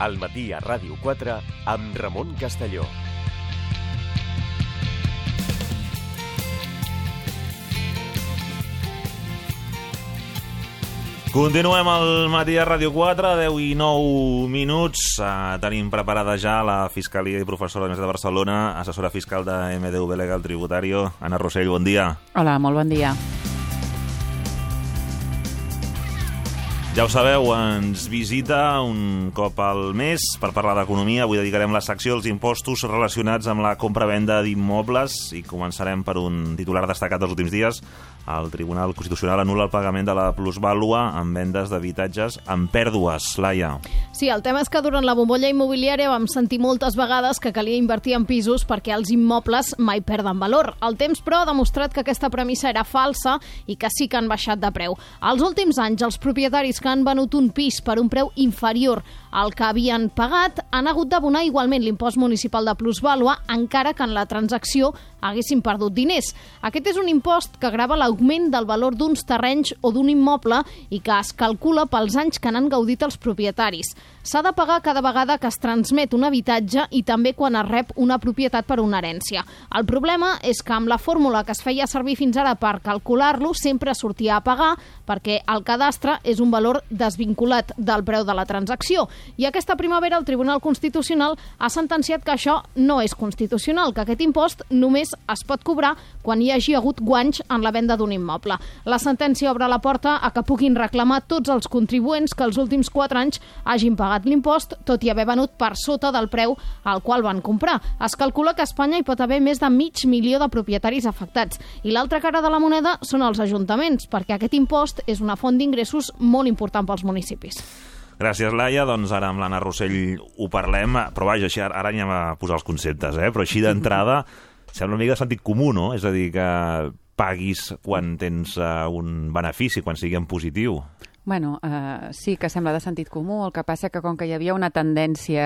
al matí a Ràdio 4 amb Ramon Castelló. Continuem al matí a Ràdio 4, 10 i 9 minuts. Uh, tenim preparada ja la Fiscalia i professora de de Barcelona, assessora fiscal de MDV Legal Tributario. Anna Rossell, bon dia. Hola, molt bon dia. Ja ho sabeu, ens visita un cop al mes per parlar d'economia. Avui dedicarem la secció als impostos relacionats amb la compra-venda d'immobles i començarem per un titular destacat dels últims dies. El Tribunal Constitucional anul·la el pagament de la plusvàlua en vendes d'habitatges amb pèrdues. Laia. Sí, el tema és que durant la bombolla immobiliària vam sentir moltes vegades que calia invertir en pisos perquè els immobles mai perden valor. El temps, però, ha demostrat que aquesta premissa era falsa i que sí que han baixat de preu. Als últims anys, els propietaris que han venut un pis per un preu inferior al que havien pagat han hagut d'abonar igualment l'impost municipal de plusvàlua encara que en la transacció haguessin perdut diners. Aquest és un impost que grava l'augment del valor d'uns terrenys o d'un immoble i que es calcula pels anys que n'han gaudit els propietaris. S'ha de pagar cada vegada que es transmet un habitatge i també quan es rep una propietat per una herència. El problema és que amb la fórmula que es feia servir fins ara per calcular-lo sempre sortia a pagar perquè el cadastre és un valor desvinculat del preu de la transacció. I aquesta primavera el Tribunal Constitucional ha sentenciat que això no és constitucional, que aquest impost només es pot cobrar quan hi hagi hagut guanys en la venda d'un immoble. La sentència obre la porta a que puguin reclamar tots els contribuents que els últims 4 anys hagin pagat l'impost, tot i haver venut per sota del preu al qual van comprar. Es calcula que a Espanya hi pot haver més de mig milió de propietaris afectats. I l'altra cara de la moneda són els ajuntaments, perquè aquest impost és una font d'ingressos molt important pels municipis. Gràcies, Laia. Doncs ara amb l'Anna Rossell ho parlem, però vaja, així, ara anem a posar els conceptes, eh? però així d'entrada sembla una mica de sentit comú, no? És a dir, que paguis quan tens uh, un benefici, quan sigui en positiu. Bueno, uh, sí que sembla de sentit comú, el que passa que com que hi havia una tendència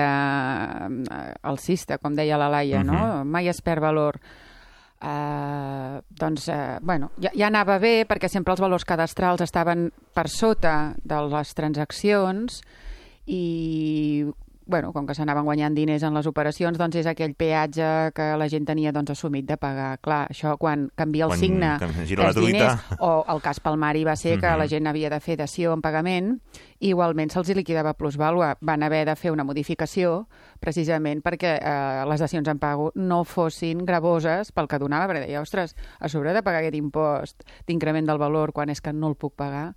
uh, alcista, com deia la Laia, uh -huh. no? Mhm. Mai es perd valor. Uh, doncs, uh, bueno, ja, ja anava bé perquè sempre els valors cadastrals estaven per sota de les transaccions i bueno, com que s'anaven guanyant diners en les operacions, doncs és aquell peatge que la gent tenia doncs, assumit de pagar. Clar, això quan canvia el Quan signe dels diners, o el cas Palmari va ser que Mhm. la gent havia de fer dació en pagament, igualment se'ls liquidava plusvàlua. Van haver de fer una modificació precisament perquè eh, les dacions en pago no fossin gravoses pel que donava, perquè deia, ostres, a sobre de pagar aquest impost d'increment del valor quan és que no el puc pagar,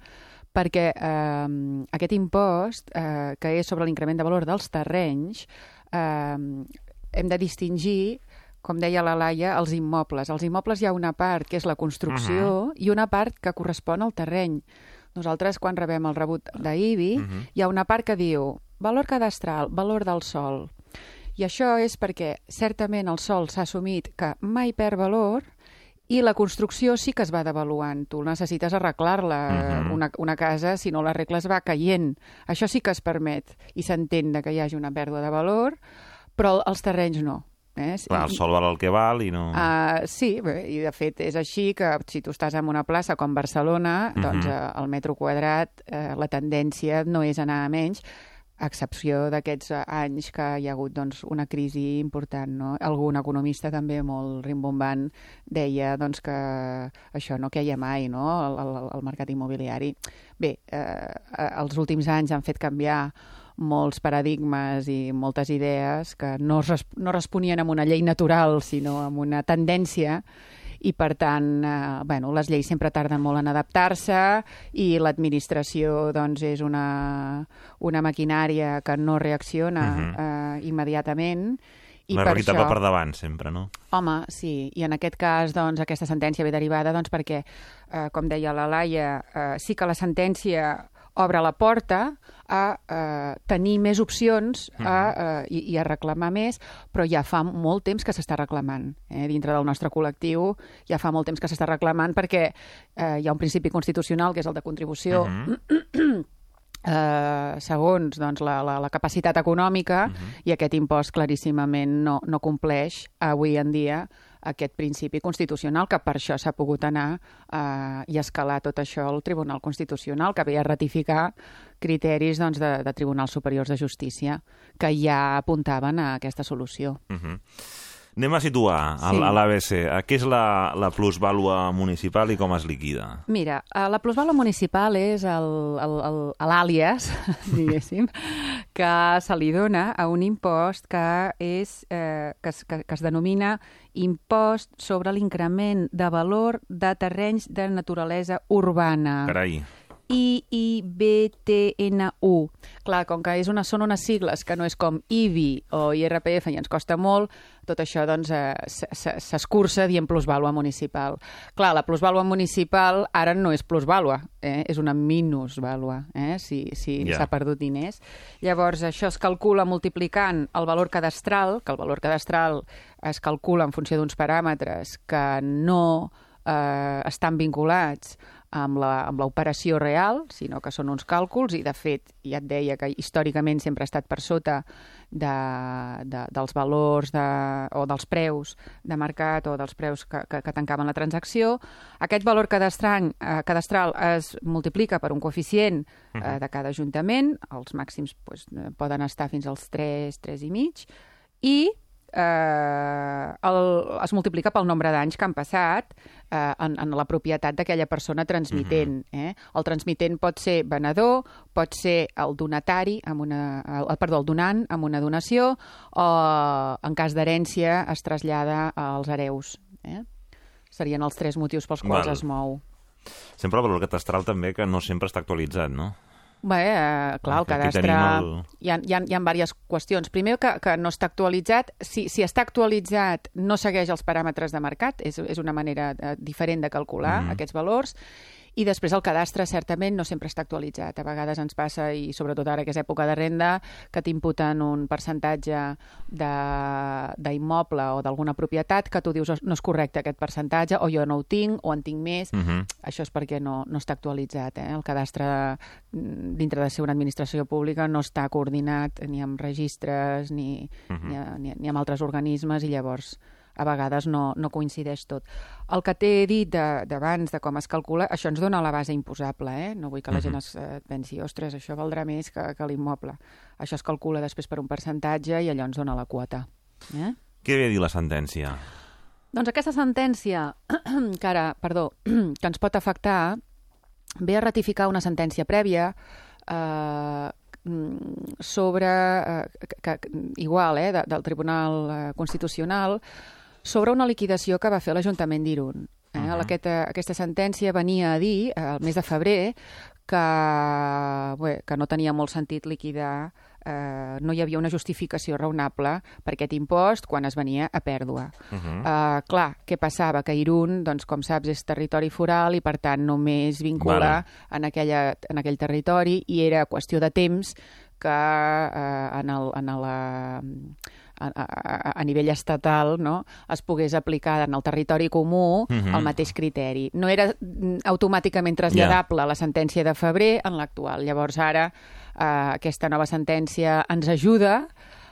perquè eh, aquest impost, eh, que és sobre l'increment de valor dels terrenys, eh, hem de distingir com deia la Laia, els immobles. Els immobles hi ha una part que és la construcció uh -huh. i una part que correspon al terreny. Nosaltres, quan rebem el rebut d'IBI, uh -huh. hi ha una part que diu valor cadastral, valor del sol. I això és perquè certament el sol s'ha assumit que mai perd valor i la construcció sí que es va devaluant. Tu necessites arreglar-la. Mhm. una, una casa, si no l'arregles, va caient. Això sí que es permet i s'entén que hi hagi una pèrdua de valor, però els terrenys no. Eh? Clar, el sol val el que val i no... Uh, sí, bé, i de fet és així que si tu estàs en una plaça com Barcelona, Mhm. doncs uh, el metro quadrat, uh, la tendència no és anar a menys, a excepció d'aquests eh, anys que hi ha hagut doncs, una crisi important. No? Algun economista també molt rimbombant deia doncs, que això no queia mai, no? el, el, el mercat immobiliari. Bé, eh, eh, els últims anys han fet canviar molts paradigmes i moltes idees que no, res, no responien amb una llei natural, sinó amb una tendència i per tant, eh, bueno, les lleis sempre tarden molt en adaptar-se i l'administració doncs, és una, una maquinària que no reacciona uh Mhm. -huh. eh, immediatament i la per realitat això... va per davant, sempre, no? Home, sí, i en aquest cas doncs, aquesta sentència ve derivada doncs, perquè, eh, com deia la Laia, eh, sí que la sentència obre la porta a eh, tenir més opcions a, eh, i, i a reclamar més, però ja fa molt temps que s'està reclamant. Eh? Dintre del nostre col·lectiu ja fa molt temps que s'està reclamant perquè eh, hi ha un principi constitucional, que és el de contribució, Mhm. eh, segons doncs, la, la, la capacitat econòmica Mhm. i aquest impost claríssimament no, no compleix avui en dia aquest principi constitucional, que per això s'ha pogut anar eh, i escalar tot això al Tribunal Constitucional, que ve a ratificar criteris doncs, de, de Tribunals Superiors de Justícia que ja apuntaven a aquesta solució. Uh -huh. Anem a situar Sí. a l'ABC. Què és la, la plusvàlua municipal i com es liquida? Mira, eh, la plusvàlua municipal és l'àlies, diguéssim, que se li dona a un impost que, és, eh, que, es, que, que es denomina impost sobre l'increment de valor de terrenys de naturalesa urbana. Carai. IIBTNU. Clar, com que és una, són unes sigles que no és com IBI o IRPF i ens costa molt, tot això doncs eh, s'escurça dient plusvàlua municipal. Clar, la plusvàlua municipal ara no és plusvàlua, eh? és una minusvàlua, eh? si, si Ja. s'ha perdut diners. Llavors, això es calcula multiplicant el valor cadastral, que el valor cadastral es calcula en funció d'uns paràmetres que no eh, estan vinculats amb l'operació real, sinó que són uns càlculs i, de fet, ja et deia que històricament sempre ha estat per sota de, de, dels valors de, o dels preus de mercat o dels preus que, que, que tancaven la transacció. Aquest valor cadastral, eh, cadastral es multiplica per un coeficient eh, de cada ajuntament, els màxims pues, poden estar fins als 3, 3 i mig, i eh, el, es multiplica pel nombre d'anys que han passat eh, en, en la propietat d'aquella persona transmitent. eh? El transmitent pot ser venedor, pot ser el donatari, amb una, el, perdó, el donant amb una donació, o en cas d'herència es trasllada als hereus. Eh? Serien els tres motius pels quals Val. es mou. Sempre el valor catastral també, que no sempre està actualitzat, no? Bé, eh, clar, el cadastre... el- Hi, ha, hi, ha, hi ha diverses qüestions. Primer, que, que no està actualitzat. Si, si està actualitzat, no segueix els paràmetres de mercat. És, és una manera eh, diferent de calcular Mhm. aquests valors. I després el cadastre, certament, no sempre està actualitzat. A vegades ens passa, i sobretot ara que és època de renda, que t'imputen un percentatge de- d'immoble o d'alguna propietat que tu dius no és correcte aquest percentatge, o jo no ho tinc, o en tinc més. Uh -huh. Això és perquè no, no està actualitzat. Eh? El cadastre, mm, dintre de ser una administració pública, no està coordinat ni amb registres ni, uh -huh. ni, a- ni, ni amb altres organismes i llavors a vegades no, no coincideix tot. El que t'he dit d'abans, de, de com es calcula, això ens dona la base imposable, eh? No vull que la gent es eh, pensi, ostres, això valdrà més que, que l'immoble. Això es calcula després per un percentatge i allò ens dona la quota. Eh? Què ve a dir la sentència? Doncs aquesta sentència, que ara, perdó, que ens pot afectar, ve a ratificar una sentència prèvia eh, mm, sobre, eh, que, que, igual, eh, de, del Tribunal eh, Constitucional, sobre una liquidació que va fer l'Ajuntament d'Irun. Eh? Uh -huh. aquesta, aquesta sentència venia a dir, eh, el mes de febrer, que, bé, que no tenia molt sentit liquidar, eh, no hi havia una justificació raonable per aquest impost quan es venia a pèrdua. Uh -huh. uh, clar, què passava? Que Irun, doncs, com saps, és territori foral i, per tant, només vincula Vale. en, aquella, en aquell territori i era qüestió de temps que eh, en, el, en la, a, a, a nivell estatal no, es pogués aplicar en el territori comú Mhm. el mateix criteri. No era mm, automàticament traslladable la sentència de febrer en l'actual. Llavors ara eh, aquesta nova sentència ens ajuda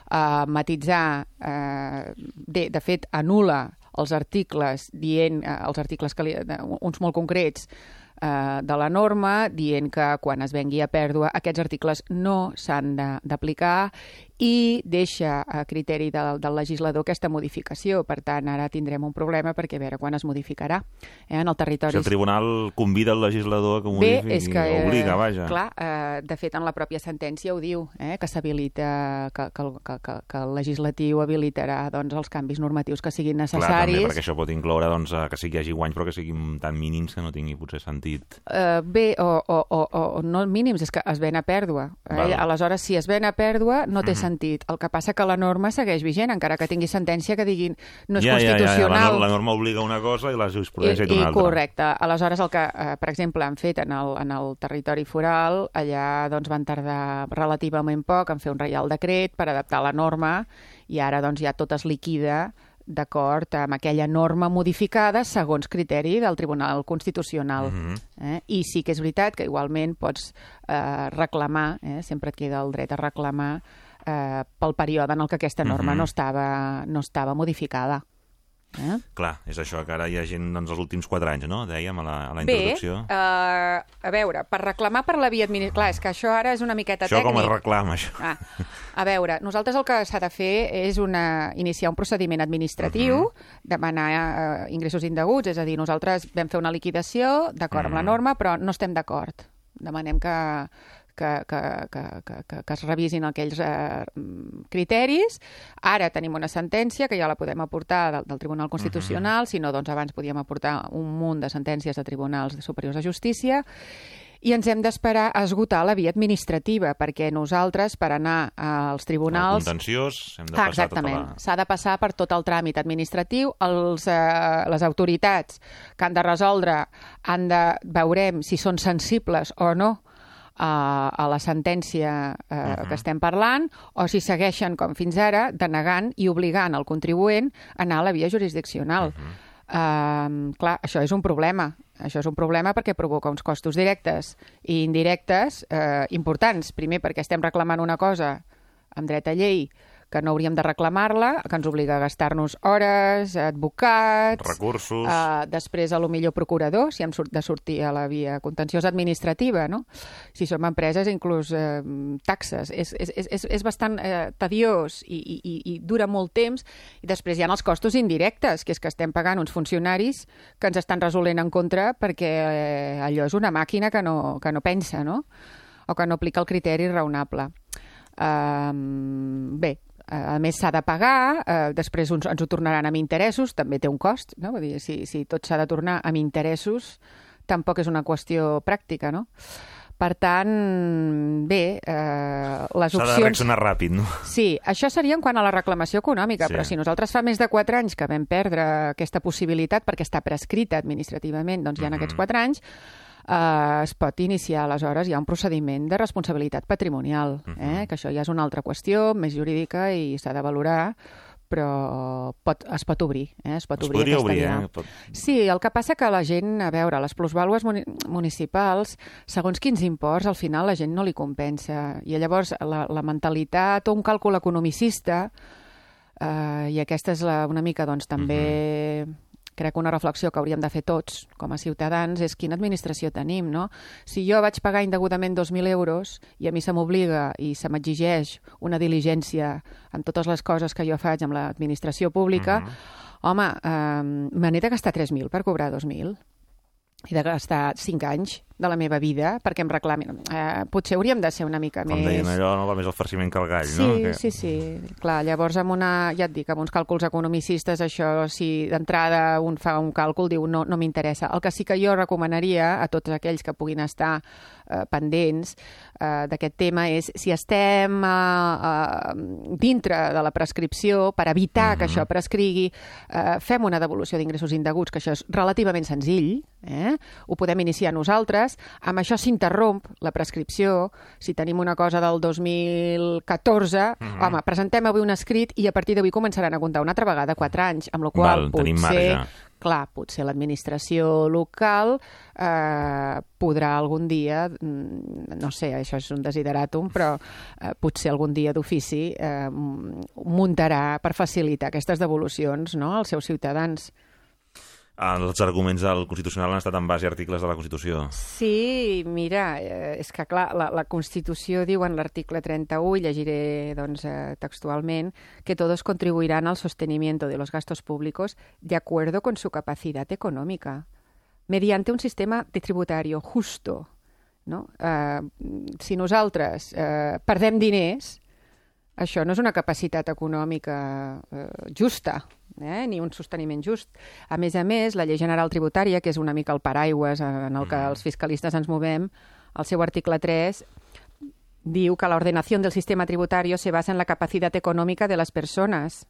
a matitzar, eh, de, de fet anula els articles dient, eh, els articles que li, uns molt concrets eh, de la norma, dient que quan es vengui a pèrdua aquests articles no s'han d'aplicar i deixa a criteri del, del legislador aquesta modificació. Per tant, ara tindrem un problema perquè a veure quan es modificarà eh, en el territori. Si el tribunal convida el legislador a que Bé, és que... eh, obliga, vaja. Clar, eh, de fet, en la pròpia sentència ho diu, eh, que s'habilita, que, que, que, que, que el legislatiu habilitarà doncs, els canvis normatius que siguin Clar, també, necessaris. perquè això pot incloure doncs, eh, que hi hagi guanys, però que siguin tan mínims que no tingui potser sentit. Uh, bé, o, o, o, o no mínims, és que es ven a pèrdua. Val. Eh? Aleshores, si es ven a pèrdua, no té sentit. El que passa que la norma segueix vigent, encara que tingui sentència que diguin no és ja, ja, ja, ja, constitucional. la, la norma obliga una cosa i la jurisprudència I, una altra. correcte. Aleshores, el que, eh, per exemple, han fet en el, en el territori foral, allà doncs, van tardar relativament poc en fer un reial decret per adaptar la norma i ara doncs, ja tot es liquida d'acord amb aquella norma modificada segons criteri del Tribunal Constitucional. Mhm. eh? I sí que és veritat que igualment pots eh, reclamar, eh? sempre et queda el dret a reclamar eh, pel període en el que aquesta norma Mhm. no, estava, no estava modificada. Eh? Clar, és això, que ara hi ha gent doncs, els últims 4 anys, no? Dèiem a la, a la Bé, introducció. uh, a veure, per reclamar per la via administrativa... Clar, és que això ara és una miqueta això tècnic. com es reclama, això? Ah, a veure, nosaltres el que s'ha de fer és una, iniciar un procediment administratiu, uh Mhm. -huh. demanar uh, ingressos indeguts, és a dir, nosaltres vam fer una liquidació d'acord amb la Mhm. norma, però no estem d'acord. Demanem que, que, que, que, que, que, es revisin aquells eh, criteris. Ara tenim una sentència que ja la podem aportar del, del Tribunal Constitucional, si no, doncs abans podíem aportar un munt de sentències de tribunals superiors de justícia, i ens hem d'esperar a esgotar la via administrativa, perquè nosaltres, per anar als El tribunals... contenciós, hem de Ah, passar exactament. tota la... S'ha de passar per tot el tràmit administratiu. Els, eh, les autoritats que han de resoldre han de... veurem si són sensibles o no a, a la sentència eh, uh -huh. que estem parlant, o si segueixen, com fins ara, denegant i obligant el contribuent a anar a la via jurisdiccional. Uh -huh. Uh, clar, això és un problema. Això és un problema perquè provoca uns costos directes i indirectes eh, importants. Primer, perquè estem reclamant una cosa amb dret a llei que no hauríem de reclamar-la, que ens obliga a gastar-nos hores, advocats... Recursos. Uh, després, a lo millor, procurador, si hem de sortir a la via contenciosa administrativa, no? Si som empreses, inclús eh, taxes. És, és, és, és bastant eh, tediós i, i, i, i dura molt temps. I després hi ha els costos indirectes, que és que estem pagant uns funcionaris que ens estan resolent en contra perquè eh, allò és una màquina que no, que no pensa, no? O que no aplica el criteri raonable. Um, bé, a més s'ha de pagar, eh, després uns, ens ho tornaran amb interessos, també té un cost, no? Vull dir, si, si tot s'ha de tornar amb interessos, tampoc és una qüestió pràctica, no? Per tant, bé, eh, les S'ha de opcions... reaccionar ràpid, no? Sí, això seria en quant a la reclamació econòmica, Sí. però si nosaltres fa més de 4 anys que vam perdre aquesta possibilitat perquè està prescrita administrativament, doncs ja en Mhm. aquests 4 anys eh, es pot iniciar aleshores ja un procediment de responsabilitat patrimonial, Mhm. eh? que això ja és una altra qüestió més jurídica i s'ha de valorar, però pot, es pot obrir, eh? es pot Es obrir aquesta obrir, eh? Pot... Sí, el que passa que la gent, a veure, les plusvàlues muni municipals, segons quins imports, al final la gent no li compensa. I llavors la, la mentalitat o un càlcul economicista, eh, i aquesta és la, una mica, doncs, també... Crec que una reflexió que hauríem de fer tots, com a ciutadans, és quina administració tenim, no? Si jo vaig pagar indegudament 2.000 euros i a mi se m'obliga i se m'exigeix una diligència en totes les coses que jo faig amb l'administració pública, home, eh, me n'he de gastar 3.000 per cobrar 2.000 i de gastar 5 anys de la meva vida perquè em reclamin. Eh, potser hauríem de ser una mica Com més... deien allò, no val més el farciment que el gall, Sí, no? Que... sí, sí. Clar, llavors amb una, ja et dic, amb uns càlculs economicistes, això, si d'entrada un fa un càlcul, diu no, no m'interessa. El que sí que jo recomanaria a tots aquells que puguin estar eh, pendents eh, d'aquest tema és si estem eh, eh, dintre de la prescripció per evitar que això prescrigui, eh, fem una devolució d'ingressos indeguts, que això és relativament senzill, eh? ho podem iniciar nosaltres, amb això s'interromp la prescripció, si tenim una cosa del 2014, home, presentem avui un escrit i a partir d'avui començaran a comptar una altra vegada 4 anys, amb la qual Val, potser. Clar, potser l'administració local eh, podrà algun dia, mm, no sé, això és un desideràtum, però eh, potser algun dia d'ofici eh, muntarà per facilitar aquestes devolucions no, als seus ciutadans. Els arguments del Constitucional han estat en base a articles de la Constitució. Sí, mira, eh, és que clar, la, la Constitució diu en l'article 31, i llegiré doncs, eh, textualment, que todos contribuirán al sostenimiento de los gastos públicos de acuerdo con su capacidad económica, mediante un sistema de tributario justo. No? Eh, si nosaltres eh, perdem diners, això no és una capacitat econòmica eh, justa, eh? ni un sosteniment just. A més a més, la llei general tributària, que és una mica el paraigües en el que els fiscalistes ens movem, el seu article 3 diu que la ordenació del sistema tributario se basa en la capacitat econòmica de les persones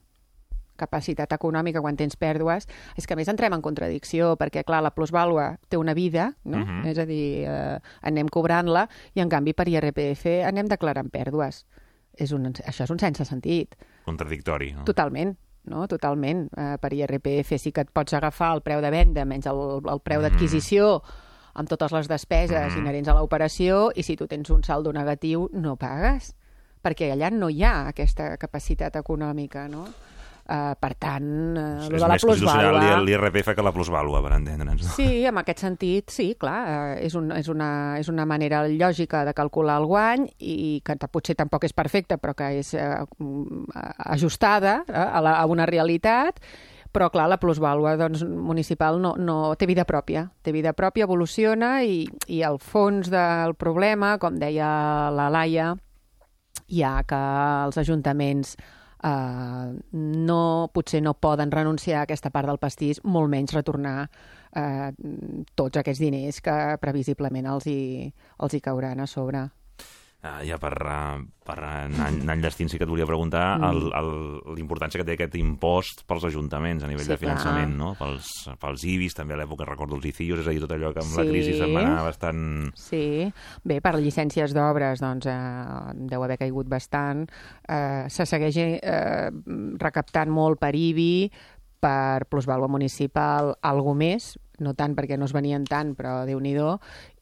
capacitat econòmica quan tens pèrdues, és que a més entrem en contradicció, perquè, clar, la plusvàlua té una vida, no? Mhm. És a dir, eh, anem cobrant-la, i en canvi per IRPF anem declarant pèrdues. És un, això és un sense sentit. Contradictori, no? Totalment, no? Totalment. Uh, per IRPF sí que et pots agafar el preu de venda menys el, el preu d'adquisició amb totes les despeses inherents a l'operació i si tu tens un saldo negatiu no pagues perquè allà no hi ha aquesta capacitat econòmica, no? Uh, per tant, uh, És de la plusvàlua... l'IRPF que la plusvàlua, per entendre'ns. No? Sí, en aquest sentit, sí, clar, eh, és, un, és, una, és una manera lògica de calcular el guany i que potser tampoc és perfecta, però que és mm, ajustada eh, a, la, a una realitat, però clar, la plusvàlua doncs, municipal no, no té vida pròpia, té vida pròpia, evoluciona i, i el fons del problema, com deia la Laia, hi ha que els ajuntaments eh, no, potser no poden renunciar a aquesta part del pastís, molt menys retornar eh, tots aquests diners que previsiblement els hi, els hi cauran a sobre. Ah, ja per, uh, per anar, anar enllestint sí que et volia preguntar Mm. l'importància que té aquest impost pels ajuntaments a nivell Sí, de finançament, clar. no? Pels, pels IBIs, també a l'època recordo els ICIOs, és a dir, tot allò que amb la Sí. crisi se'n va anar bastant... Sí, bé, per llicències d'obres doncs, eh, deu haver caigut bastant. Eh, se segueix eh, recaptant molt per IBI, per plusvàlua municipal, algo més, no tant perquè no es venien tant, però déu nhi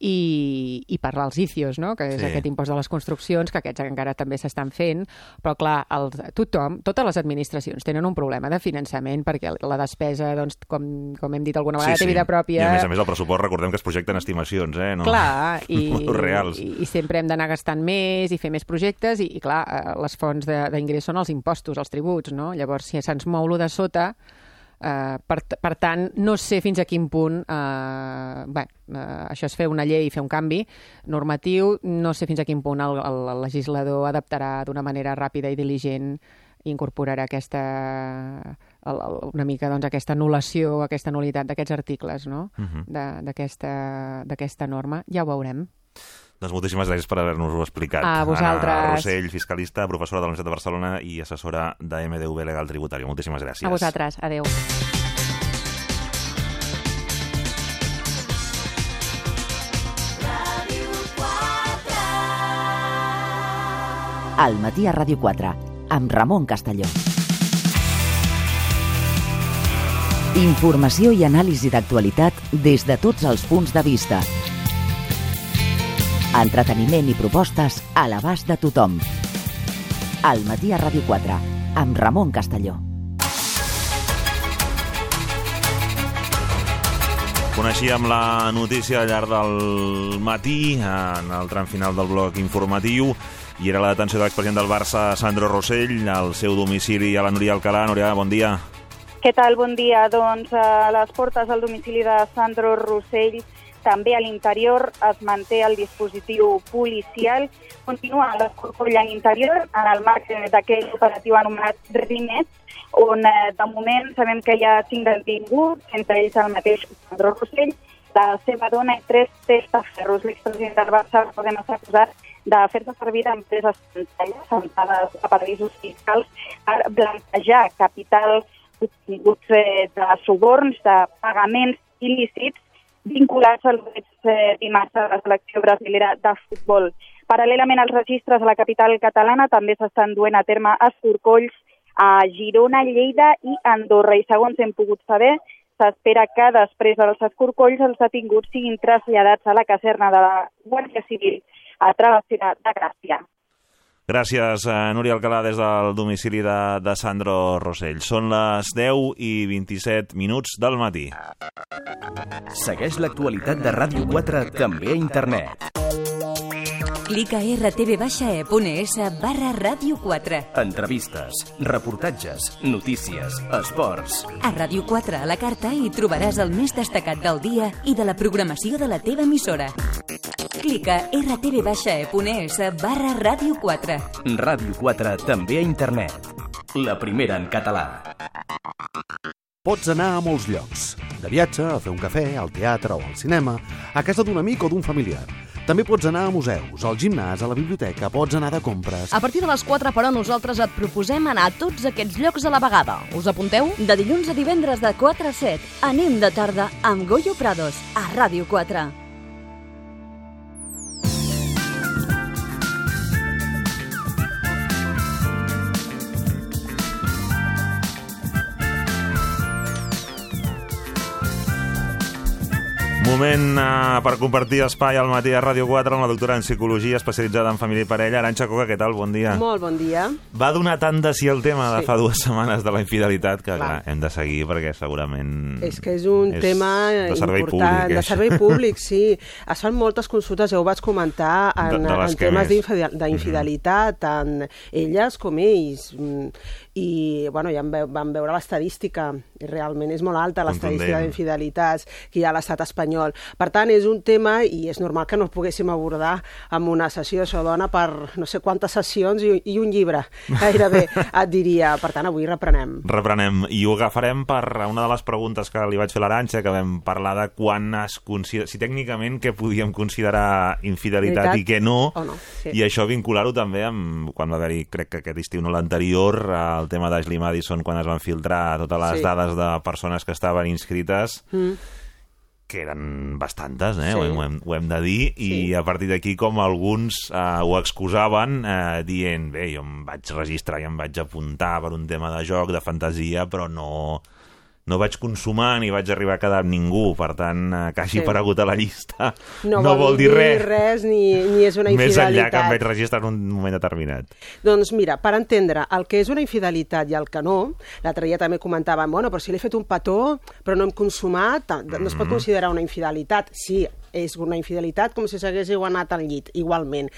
i, i per als ICIOs, no? que és Sí. aquest impost de les construccions, que aquests encara també s'estan fent, però clar, el, tothom, totes les administracions tenen un problema de finançament perquè la despesa, doncs, com, com hem dit alguna vegada, té vida pròpia. I a més a més el pressupost, recordem que es projecten estimacions, eh? No? Clar, i, Números reals. i, i sempre hem d'anar gastant més i fer més projectes i, i clar, eh, les fonts de- d'ingrés són els impostos, els tributs, no? Llavors, si se'ns mou de sota, eh, per, per tant, no sé fins a quin punt eh, bé, eh, això és fer una llei i fer un canvi normatiu, no sé fins a quin punt el, el, el legislador adaptarà d'una manera ràpida i diligent i incorporarà aquesta, el, el, una mica doncs, aquesta anul·lació, aquesta nulitat d'aquests articles, no? Mhm. de- d'aquesta d'aquesta norma. Ja ho veurem. Doncs moltíssimes gràcies per haver-nos-ho explicat. A vosaltres. Anna Rossell, fiscalista, professora de la Universitat de Barcelona i assessora de MDV Legal Tributari. Moltíssimes gràcies. A vosaltres. Adéu. Al matí a Ràdio 4, amb Ramon Castelló. Informació i anàlisi d'actualitat des de tots els punts de vista. Entreteniment i propostes a l'abast de tothom. Al matí a Ràdio 4, amb Ramon Castelló. Coneixíem la notícia al llarg del matí, en el tram final del bloc informatiu, i era la detenció de l'expresident del Barça, Sandro Rossell, al seu domicili a la Núria Alcalà. Núria, bon dia. Què tal? Bon dia. Doncs a les portes del domicili de Sandro Rossell, també a l'interior es manté el dispositiu policial. Continua l'escorcoll a l'interior en el marc d'aquell operatiu anomenat Rimet, on eh, de moment sabem que hi ha cinc detinguts, entre ells el mateix Sandro Rossell, la seva dona i tres testaferros. L'expresident del Barça podem estar acusat de fer-se servir d'empreses sentades a paradisos fiscals per blanquejar capital obtinguts eh, de suborns, de pagaments il·lícits vinculats als drets eh, de la selecció brasilera de futbol. Paral·lelament als registres a la capital catalana també s'estan duent a terme escorcolls a Girona, Lleida i Andorra. I segons hem pogut saber, s'espera que després dels escorcolls els detinguts siguin traslladats a la caserna de la Guàrdia Civil a Travessera de Gràcia. Gràcies, eh, Núria Alcalà, des del domicili de, de Sandro Rossell. Són les 10 i 27 minuts del matí. Segueix l'actualitat de Ràdio 4 també a internet. Clica rtv-e.es barra ràdio 4. Entrevistes, reportatges, notícies, esports. A Ràdio 4 a la carta hi trobaràs el més destacat del dia i de la programació de la teva emissora. Clica rtv-e.es barra ràdio 4. Ràdio 4 també a internet. La primera en català. Pots anar a molts llocs. De viatge, a fer un cafè, al teatre o al cinema, a casa d'un amic o d'un familiar. També pots anar a museus, al gimnàs, a la biblioteca, pots anar de compres... A partir de les 4, però, nosaltres et proposem anar a tots aquests llocs a la vegada. Us apunteu? De dilluns a divendres de 4 a 7, anem de tarda amb Goyo Prados, a Ràdio 4. Moment uh, per compartir espai al matí a Ràdio 4 amb la doctora en Psicologia especialitzada en família i parella. Aranxa Coca, què tal? Bon dia. Molt bon dia. Va donar tant de si el tema de Sí. fa dues setmanes de la infidelitat que clar, hem de seguir perquè segurament... És que és un és tema de servei important, públic, de això. servei públic, sí. Es fan moltes consultes, ja ho vaig comentar, en, De- de en temes d'infidel- d'infidelitat, tant elles com ells. I, bueno, ja vam veure l'estadística, i realment és molt alta l'estadística d'infidelitats que hi ha a l'estat espanyol. Per tant, és un tema, i és normal que no el poguéssim abordar amb una sessió, això dona per no sé quantes sessions i, i un llibre, gairebé, et diria. Per tant, avui reprenem. Reprenem, i ho agafarem per una de les preguntes que li vaig fer a l'Aranxa, que vam parlar de quan es considera... Si tècnicament què podíem considerar infidelitat Veritat i què no, o no, sí. i això vincular-ho també amb quan va haver-hi, crec que aquest estiu no l'anterior, el tema d'Ashley Madison, quan es van filtrar totes les Sí. dades de persones que estaven inscrites, Mm. que eren bastantes, eh? Sí. ho, hem, ho, hem, de dir, i a partir d'aquí com alguns eh, ho excusaven eh, dient, bé, jo em vaig registrar i em vaig apuntar per un tema de joc, de fantasia, però no, no vaig consumar ni vaig arribar a quedar amb ningú, per tant, eh, que hagi Sí. aparegut a la llista No, no vol dir res, res ni, ni és una més infidelitat. enllà que em vaig registrar en un moment determinat. Doncs mira, per entendre el que és una infidelitat i el que no, l'altre dia també comentàvem, bueno, però si l'he fet un petó, però no hem consumat, no es pot Mhm. considerar una infidelitat. Sí, és una infidelitat com si s'haguéssiu anat al llit, igualment.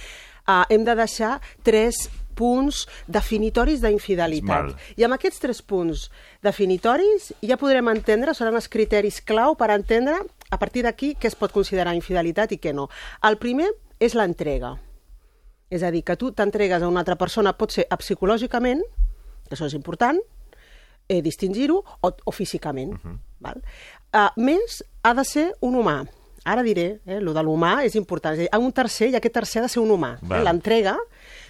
Uh, hem de deixar tres punts definitoris d'infidelitat. I amb aquests tres punts definitoris ja podrem entendre, seran els criteris clau per entendre a partir d'aquí què es pot considerar infidelitat i què no. El primer és l'entrega. És a dir, que tu t'entregues a una altra persona, pot ser psicològicament, que això és important, eh, distingir-ho, o, o físicament. Uh -huh. val? Uh, més, ha de ser un humà. Ara diré, eh, lo de l'humà és important. És a dir, a un tercer, i aquest tercer ha de ser un humà. Eh? L'entrega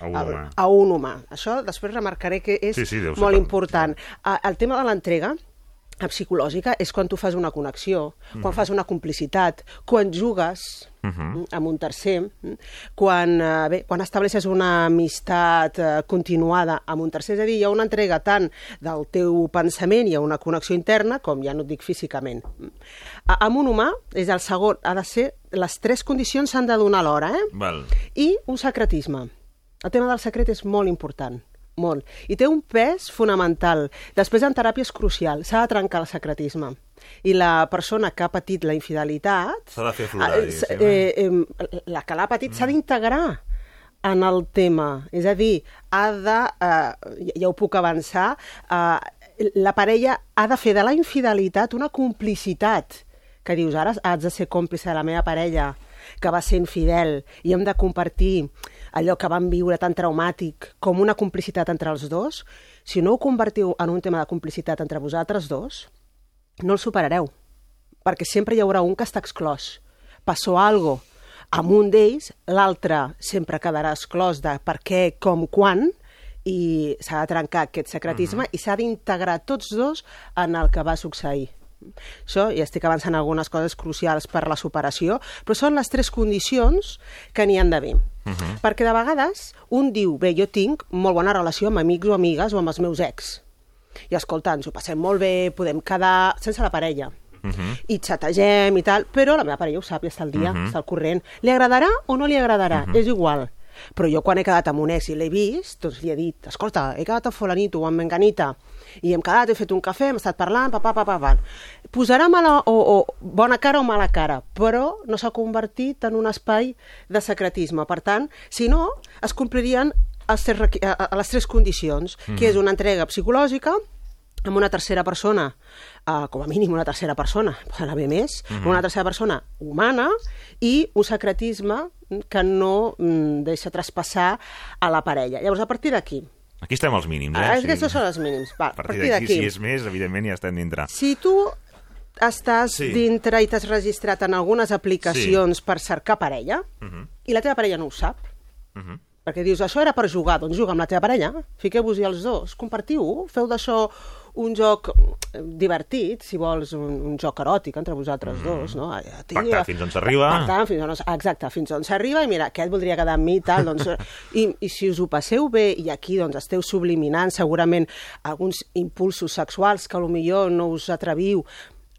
A un a, humà. a un humà. Això després remarcaré que és Sí, sí, molt important. El tema de l'entrega, psicològica és quan tu fas una connexió, quan fas una complicitat, quan jugues Mhm. mm, amb un tercer, mm, quan, eh, bé, quan estableixes una amistat eh, continuada amb un tercer, és a dir, hi ha una entrega tant del teu pensament, hi ha una connexió interna, com ja no et dic físicament. Mm. A- Amb un humà, és el segon, ha de ser, les tres condicions s'han de donar alhora, eh? Val. I un secretisme. El tema del secret és molt important, molt. I té un pes fonamental. Després en teràpia és crucial, s'ha de trencar el secretisme. I la persona que ha patit la infidelitat... S'ha de fer aflorar, eh, diguéssim, eh, eh, la que l'ha patit s'ha d'integrar en el tema. És a dir, ha de, eh, ja- ja ho puc avançar, eh, la parella ha de fer de la infidelitat una complicitat que dius, ara has de ser còmplice de la meva parella que va ser infidel i hem de compartir allò que van viure tan traumàtic com una complicitat entre els dos, si no ho convertiu en un tema de complicitat entre vosaltres dos, no el superareu, perquè sempre hi haurà un que està exclòs. Passó algo amb un d'ells, l'altre sempre quedarà exclòs de per què, com, quan, i s'ha de trencar aquest secretisme i s'ha d'integrar tots dos en el que va succeir. Això, ja estic avançant algunes coses crucials per la superació, però són les tres condicions que n'hi han d'haver. Uh -huh. Perquè de vegades un diu, bé, jo tinc molt bona relació amb amics o amigues o amb els meus ex. I escolta, ens ho passem molt bé, podem quedar sense la parella. Uh -huh. i xategem i tal, però la meva parella ho sap i està al dia, uh -huh. està al corrent. Li agradarà o no li agradarà? Uh -huh. És igual. Però jo quan he quedat amb un ex i l'he vist, doncs li he dit, escolta, he quedat amb fulanito o amb menganita, i hem quedat, he fet un cafè, hem estat parlant, pa, pa, pa, pa, pa. Posarà mala o, o bona cara o mala cara, però no s'ha convertit en un espai de secretisme. Per tant, si no, es complirien els tres, a, a les tres condicions, mm -hmm. que és una entrega psicològica, amb una tercera persona, uh, com a mínim una tercera persona, poden haver més, mm Mhm. -hmm. una tercera persona humana i un secretisme que no mm, deixa traspassar a la parella. Llavors, a partir d'aquí, Aquí estem als mínims, eh? ah, sigui, aquests són els mínims. Va, a partir d'aquí, si és més, evidentment ja estem dintre. si tu estàs Sí. sí. dintre i t'has registrat en algunes aplicacions sí. per cercar parella, Uh -huh. i la teva parella no ho sap, Uh -huh. perquè dius, això era per jugar, doncs juga amb la teva parella, fiqueu-vos-hi els dos, compartiu, feu d'això un joc eh, divertit, si vols, un, un joc eròtic entre vosaltres mm. dos, no? Eh, tinc- Pactar fins on s'arriba. Pactar fins on, exacte, fins on s'arriba, i mira, aquest voldria quedar amb mi tal, doncs, i, i si us ho passeu bé, i aquí doncs esteu subliminant segurament alguns impulsos sexuals que millor no us atreviu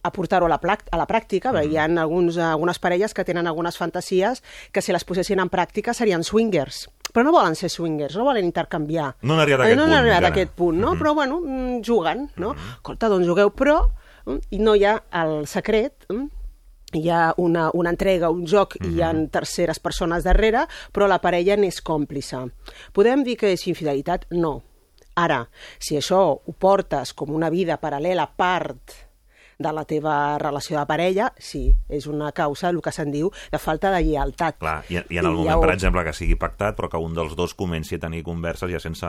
a portar-ho a, la a la pràctica. Mm. Hi ha alguns, algunes parelles que tenen algunes fantasies que si les posessin en pràctica serien swingers. Però no volen ser swingers, no volen intercanviar. No han arribat a Eh, aquest no punt, han arribat a aquest punt, no? Mhm. Però, bueno, mm, juguen, no? Escolta, doncs jugueu, però mm, i no hi ha el secret, mm, hi ha una, una entrega, un joc, i hi ha terceres persones darrere, però la parella n'és còmplice. Podem dir que és infidelitat? No. Ara, si això ho portes com una vida paral·lela part de la teva relació de parella, sí, és una causa, el que se'n diu, de falta de lleialtat. Clar, i, i en el I moment, ja ho- per exemple, que sigui pactat, però que un dels dos comenci a tenir converses ja sense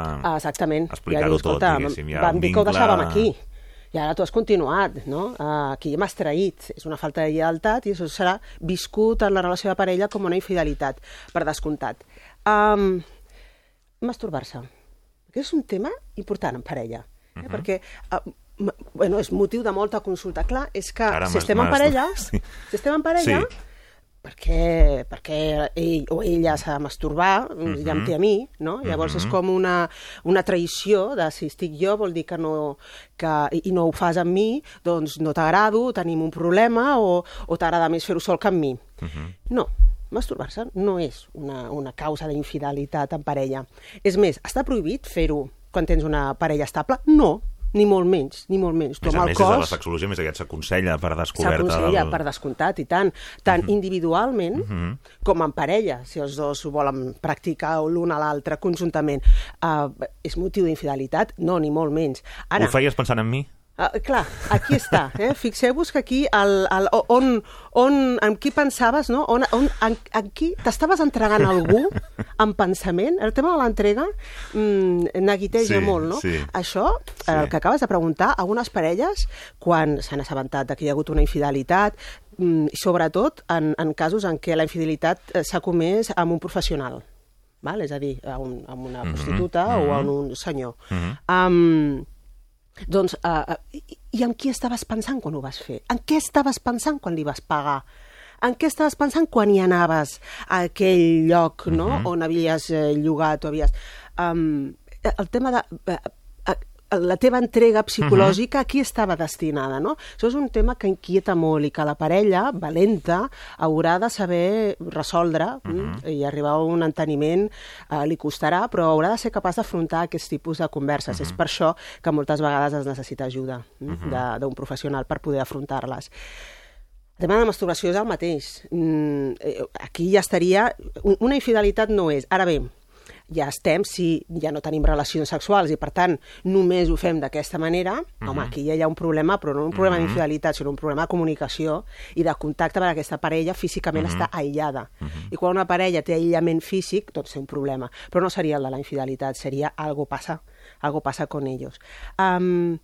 explicar-ho dius, tot, diguéssim. Ha vam dir que ho deixàvem aquí. I ara tu has continuat, no? Uh, aquí m'has traït. És una falta de lleialtat i això serà viscut en la relació de parella com una infidelitat, per descomptat. Um, Masturbar-se. Aquest és un tema important en parella. Eh? Mhm. Perquè uh, bueno, és motiu de molta consulta. Clar, és que Ara si estem en parella, sí. si estem en parella, Sí. perquè, perquè ell o ella s'ha de masturbar, Mhm. ja em té a mi, no? Llavors és Mhm. com una, una traïció de si estic jo vol dir que no, que, i no ho fas amb mi, doncs no t'agrado, tenim un problema o, o t'agrada més fer-ho sol que amb mi. Mhm. No, masturbar-se no és una, una causa d'infidelitat en parella. És més, està prohibit fer-ho quan tens una parella estable? No, ni molt menys, ni molt menys. Tu Més a més, el des de la cos sexologia, més aquest s'aconsella per descoberta. s'aconsella del- per descomptat i tant, tant individualment Mhm. com en parella, si els dos ho volen practicar l'un a l'altre conjuntament. Uh, és motiu d'infidelitat? No, ni molt menys. Ara, Ho feies pensant en mi? Uh, clar, aquí està. Eh? Fixeu-vos que aquí, el, el, on, on, en qui pensaves, no? on, on, en, en qui t'estaves entregant a algú en pensament? El tema de l'entrega mm, neguiteja Sí, molt, no? sí. Això, sí. el que acabes de preguntar, algunes parelles, quan s'han assabentat que hi ha hagut una infidelitat, mm, sobretot en, en casos en què la infidelitat eh, s'ha comès amb un professional, val? és a dir, a, un, a una Mhm, prostituta mhm. o a un senyor. Mhm. Um, doncs, uh, uh, i, en qui estaves pensant quan ho vas fer? En què estaves pensant quan li vas pagar? En què estaves pensant quan hi anaves a aquell lloc no? Mhm. on havies eh, llogat o havies... Um, el tema de... eh, eh, la teva entrega psicològica a qui estava destinada, no? Això és un tema que inquieta molt i que la parella, valenta, haurà de saber resoldre mm, i arribar a un enteniment, eh, li costarà, però haurà de ser capaç d'afrontar aquest tipus de converses. És per això que moltes vegades es necessita ajuda mm, de- d'un professional per poder afrontar-les. El tema de la masturbació és el mateix. Mm, eh, aquí ja estaria... un- Una infidelitat no és. Ara bé, ja estem, si ja no tenim relacions sexuals i, per tant, només ho fem d'aquesta manera, home, aquí ja hi ha un problema, però no un problema Mhm. d'infidelitat, sinó un problema de comunicació i de contacte perquè aquesta parella físicament Mhm. està aïllada. I quan una parella té aïllament físic, doncs té un problema. Però no seria el de la infidelitat, seria algo passa, algo passa con ellos. Um,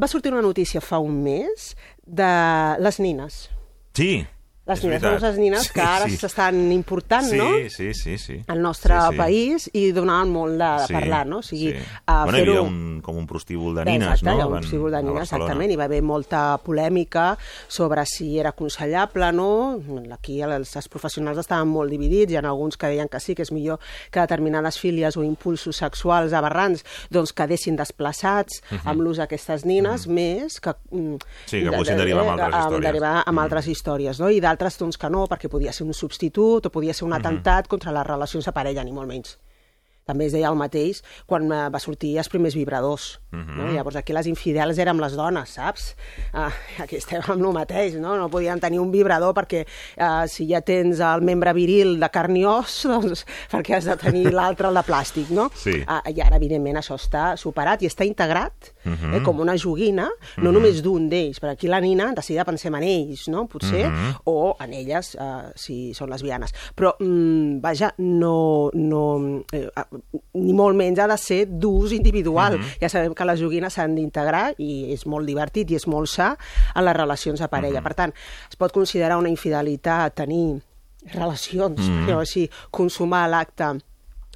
va sortir una notícia fa un mes de les nines. Sí, Les nines, famoses nines que ara sí. s'estan important, sí, no? Sí, sí, sí. al nostre sí, sí. país i donaven molt de, de Sí, parlar, no? O sigui, sí. a bueno, fer-ho... un, com un prostíbul de nines, Exacte, no? ha un prostíbul de nines, exactament. Hi va haver molta polèmica sobre si era aconsellable, no? Aquí els, els professionals estaven molt dividits, hi ha alguns que deien que sí, que és millor que determinades fílies o impulsos sexuals aberrants doncs quedessin desplaçats Mhm. amb l'ús d'aquestes nines, més que... mm, Sí, que de- poguessin de- derivar amb eh, altres històries. Derivar amb Mm. altres històries, no? I d'altres, doncs, que no, perquè podia ser un substitut o podia ser un Mhm. atemptat contra les relacions de parella, ni molt menys també es deia el mateix quan eh, va sortir els primers vibradors. Mhm. no? Llavors aquí les infidels érem les dones, saps? Ah, aquí estem amb el mateix, no? No podien tenir un vibrador perquè eh, si ja tens el membre viril de carn i os, doncs perquè has de tenir l'altre el de plàstic, no? Sí. Ah, I ara, evidentment, això està superat i està integrat Mhm. eh, com una joguina, no Mhm. només d'un d'ells, perquè aquí la nina, de seguida pensem en ells, no? Potser, Mhm. o en elles, eh, si són lesbianes. Però, mm, vaja, no, no, eh, ni molt menys ha de ser d'ús individual. Mhm. Ja sabem que les joguines s'han d'integrar i és molt divertit i és molt sa en les relacions de parella. Mhm. Per tant, es pot considerar una infidelitat tenir relacions, Mhm. mm. així, consumar l'acte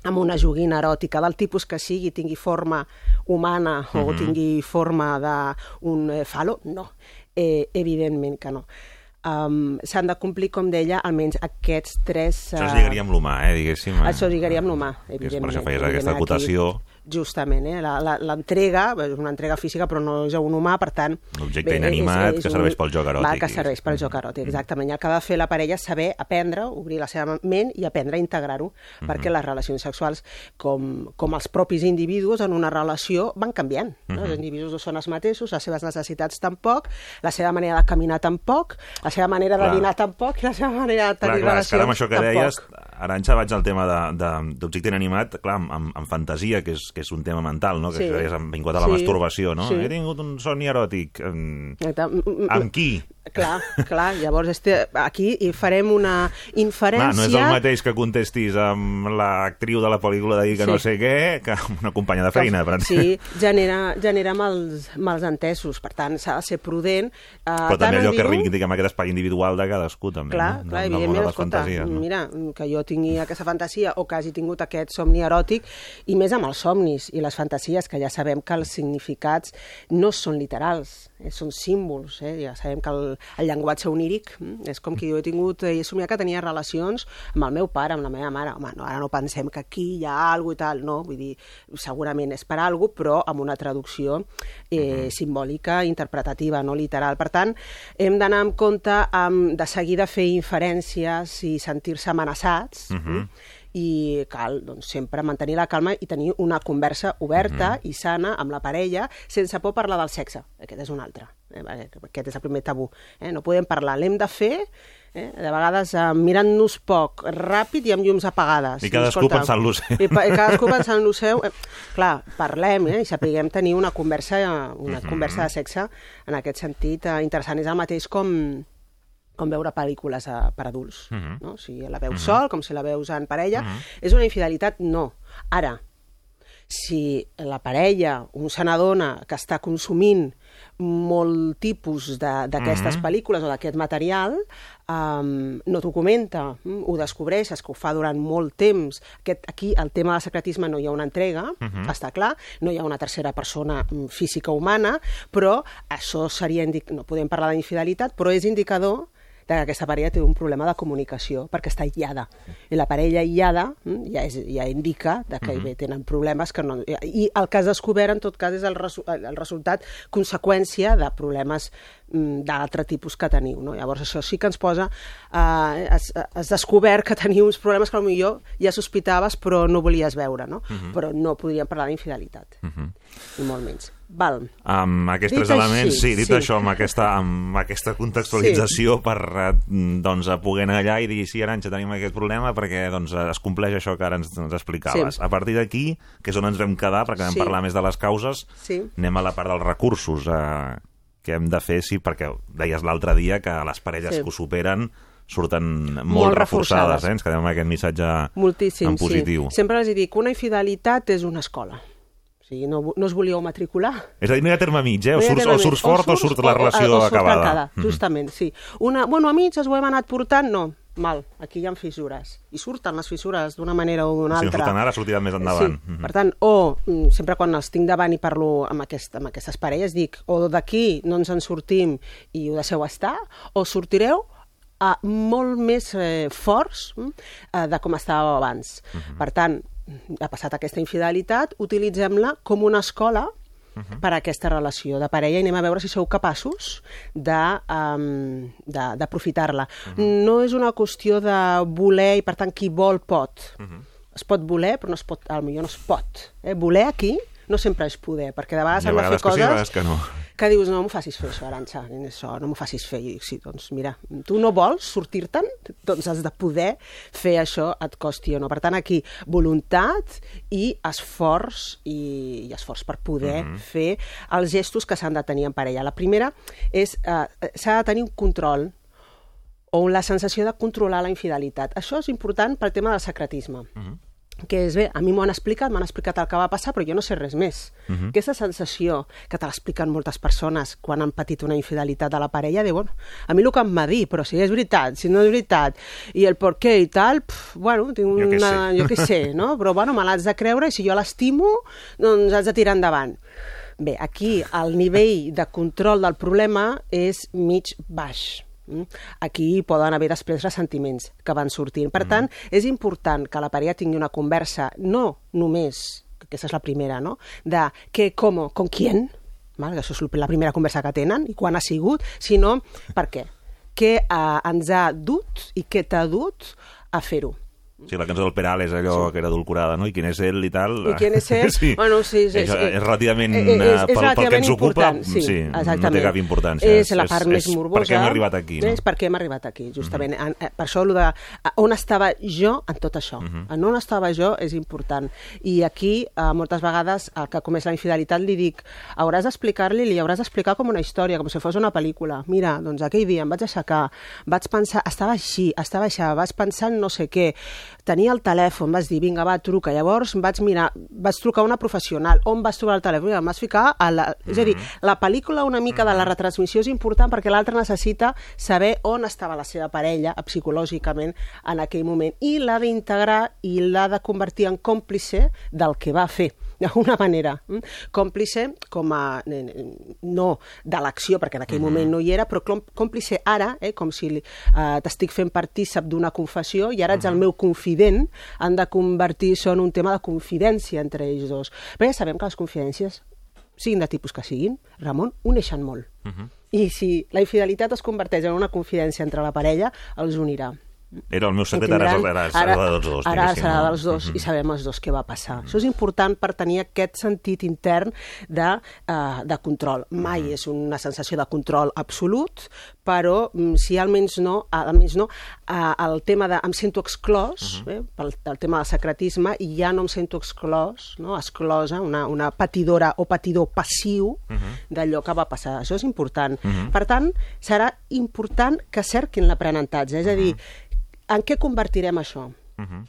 amb una joguina eròtica del tipus que sigui, tingui forma humana o Mhm. tingui forma d'un eh, falo, no. Eh, evidentment que no. Um, s'han de complir, com deia, almenys aquests tres... Això es lligaria amb l'humà, eh, diguéssim. Eh? Això es lligaria amb l'humà, evidentment. per això feies aquesta Evidentment, aquí- acotació. Justament, eh? La- la- l'entrega és una entrega física però no és a un humà, per tant... L'objecte bé, inanimat és- és que serveix pel joc eròtic, Va, que serveix pel joc eròtic, exactament. I el que ha de fer la parella és saber aprendre, obrir la seva ment i aprendre a integrar-ho, Mhm. perquè les relacions sexuals, com, com els propis individus en una relació, van canviant. No? Mhm. Els individus no són els mateixos, les seves necessitats tampoc, la seva manera de caminar tampoc, la seva manera Clar. de dinar tampoc i la seva manera de Clar, tenir clar, és que ara amb això relacions que tampoc. deies, Aranxa, vaig al tema de- de- d'objecte inanimat, clar, amb, amb, amb fantasia, que és, que és un tema mental, no? que Sí. és vinculat a la Sí. masturbació, no? Sí. He tingut un somni eròtic. Amb, amb qui? Clar, clar, llavors este, aquí hi farem una inferència... Clar, no és el mateix que contestis amb l'actriu de la pel·lícula de dir que Sí. no sé què, que amb una companya de feina. Per Sí, genera, genera mals, mals entesos, per tant s'ha de ser prudent. Uh, Però també allò que reivindica amb aquest espai individual de cadascú, també. Clar, no? clar, de evidentment, les escolta, fantasies, no? mira, que jo tingui aquesta fantasia o que hagi tingut aquest somni eròtic, i més amb els somnis i les fantasies, que ja sabem que els significats no són literals, eh, són símbols, eh? ja sabem que el, el llenguatge oníric mm, és com que jo he tingut, eh, he somiat que tenia relacions amb el meu pare, amb la meva mare, home, no, ara no pensem que aquí hi ha alguna i tal, no, vull dir, segurament és per alguna però amb una traducció eh, simbòlica, interpretativa, no literal. Per tant, hem d'anar amb compte amb de seguida fer inferències i sentir-se amenaçats, Mhm. I cal doncs, sempre mantenir la calma i tenir una conversa oberta i sana amb la parella sense por parlar del sexe. Aquest és un altre. Eh? Aquest és el primer tabú. Eh? No podem parlar, l'hem de fer eh? de vegades eh, mirant-nos poc, ràpid i amb llums apagades. I cadascú escolta, pensant lo seu. I, pa- i cadascú pensant lo seu. Eh, clar, parlem eh? i sapiguem tenir una conversa, eh, una Mhm. conversa de sexe en aquest sentit eh, interessant. És el mateix com com veure pel·lícules eh, per adults. Mhm. No? Si la veus Mhm. sol, com si la veus en parella. Mhm. És una infidelitat? No. Ara, si la parella, un se n'adona que està consumint molt tipus d'aquestes Mhm. pel·lícules o d'aquest material, um, no t'ho comenta, mm, ho descobreixes, que ho fa durant molt temps. Aquest, aquí, el tema del secretisme, no hi ha una entrega, Mhm. està clar, no hi ha una tercera persona mm, física humana, però això seria... No podem parlar d'infidelitat, però és indicador que aquesta parella té un problema de comunicació perquè està aïllada. I la parella aïllada mm, ja, és, ja indica de que Mhm. bé, tenen problemes que no... I el que has descobert, en tot cas, és el, resu el resultat, conseqüència de problemes mm, d'altre tipus que teniu. No? Llavors, això sí que ens posa... Eh, has, has descobert que teniu uns problemes que potser ja sospitaves però no volies veure, no? Mhm. Però no podríem parlar d'infidelitat, Mhm. ni molt menys. Val. Amb aquests Dit tres així, elements, sí, dit sí. això, amb aquesta, amb aquesta contextualització sí. per eh, doncs, a poder anar allà i dir sí, Aranxa, tenim aquest problema perquè doncs, es compleix això que ara ens, ens explicaves. Sí. A partir d'aquí, que és on ens vam quedar, perquè vam Sí. parlar més de les causes, Sí. anem a la part dels recursos eh, que hem de fer, sí, perquè deies l'altre dia que les parelles Sí. que ho superen surten molt, Molt reforçades, reforçades. eh? ens quedem amb aquest missatge Moltíssim, en positiu. sí. Sempre els dic, una infidelitat és una escola. O sigui, no, no us volíeu matricular. És a dir, no hi ha terme mig, eh? O No hi ha surts, terme o surts mig. fort o, surt la relació o, o acabada. tancada, Mhm. justament, sí. Una, bueno, amics, ens ho hem anat portant, no. Mal, aquí hi ha fissures. I surten les fissures d'una manera o d'una Si no altra. surten ara, sortiran més endavant. Sí, Mhm. per tant, o mm, sempre quan els tinc davant i parlo amb, aquest, amb aquestes parelles, dic, o d'aquí no ens en sortim i ho deixeu estar, o sortireu a molt més eh, forts mm, eh, de com estàveu abans. Per tant, ha passat aquesta infidelitat, utilitzem-la com una escola per a aquesta relació de parella i anem a veure si sou capaços de, um, de- d'aprofitar-la. No és una qüestió de voler i, per tant, qui vol pot. Es pot voler, però no es pot, potser no es pot. Eh? Voler aquí no sempre és poder, perquè de vegades Hi ha hem de fer vegades sí, coses a vegades que no. Que dius, no m'ho facis fer això, Aranxa, això, no m'ho facis fer. I dic, sí, doncs mira, tu no vols sortir-te'n, doncs has de poder fer això, et costi o no. Per tant, aquí, voluntat i esforç, i, i esforç per poder Mhm. fer els gestos que s'han de tenir en parella. La primera és, eh, s'ha de tenir un control o la sensació de controlar la infidelitat. Això és important pel tema del secretisme. Que és bé, a mi m'ho han explicat, m'han explicat el que va passar, però jo no sé res més. Mhm. Aquesta sensació que te l'expliquen moltes persones quan han patit una infidelitat de la parella, de, bueno, a mi el que em va dir, però si és veritat, si no és veritat, i el per què i tal, pf, bueno, tinc Jo una... sé. Jo què sé, no? Però, bueno, me l'has de creure i si jo l'estimo, doncs has de tirar endavant. Bé, aquí el nivell de control del problema és mig baix. Mm? Aquí poden haver després ressentiments que van sortint. Per tant, és important que la parella tingui una conversa, no només, que aquesta és la primera, no? de què, com, con quién, val? això és la primera conversa que tenen i quan ha sigut, sinó per què. Què eh, ens ha dut i què t'ha dut a fer-ho. Sí, la cançó del Peral és allò sí. que era adulcorada, no? I quin és ell i tal. I quin és ell? sí. Bueno, sí, sí, és, sí. és relativament, és, és, és pel, pel que ens ocupa, sí, sí exactament. no té cap importància. És la part és, més és morbosa. Per què hem arribat aquí, no? És per què hem arribat aquí, justament. Mm -hmm. Per això, de, on estava jo en tot això? Mm -hmm. En on estava jo és important. I aquí, eh, moltes vegades, el que comès la infidelitat li dic hauràs d'explicar-li, li hauràs d'explicar com una història, com si fos una pel·lícula. Mira, doncs aquell dia em vaig aixecar, vaig pensar, estava així, estava així, vaig pensar en no sé què, tenia el telèfon, vas dir, vinga, va, truca. Llavors vaig mirar, vaig trucar una professional. On vas trobar el telèfon? Em vas ficar a la... Mm -hmm. És a dir, la pel·lícula una mica de la retransmissió és important perquè l'altre necessita saber on estava la seva parella psicològicament en aquell moment i l'ha d'integrar i l'ha de convertir en còmplice del que va fer d'alguna manera. Mm? Còmplice com a... no de l'acció, perquè en aquell mm -hmm. moment no hi era, però còmplice ara, eh, com si eh, t'estic fent partícip d'una confessió i ara ets el meu confident, han de convertir-se en un tema de confidència entre ells dos. Però ja sabem que les confidències, siguin de tipus que siguin, Ramon, uneixen molt. Uh -huh. I si la infidelitat es converteix en una confidència entre la parella, els unirà. Era el meu secret, ara, ara, serà ara, dels dos. Ara serà dels dos uh -huh. i sabem els dos què va passar. Uh -huh. Això és important per tenir aquest sentit intern de, uh, de control. Mai uh -huh. és una sensació de control absolut, però mm, si almenys no, almenys no uh, el tema de em sento exclòs, uh -huh. eh, pel el tema del secretisme, i ja no em sento exclòs, no? exclosa, una, una patidora o patidor passiu uh -huh. d'allò que va passar. Això és important. Uh -huh. Per tant, serà important que cerquin l'aprenentatge, és a dir, uh -huh en què convertirem això? Uh -huh.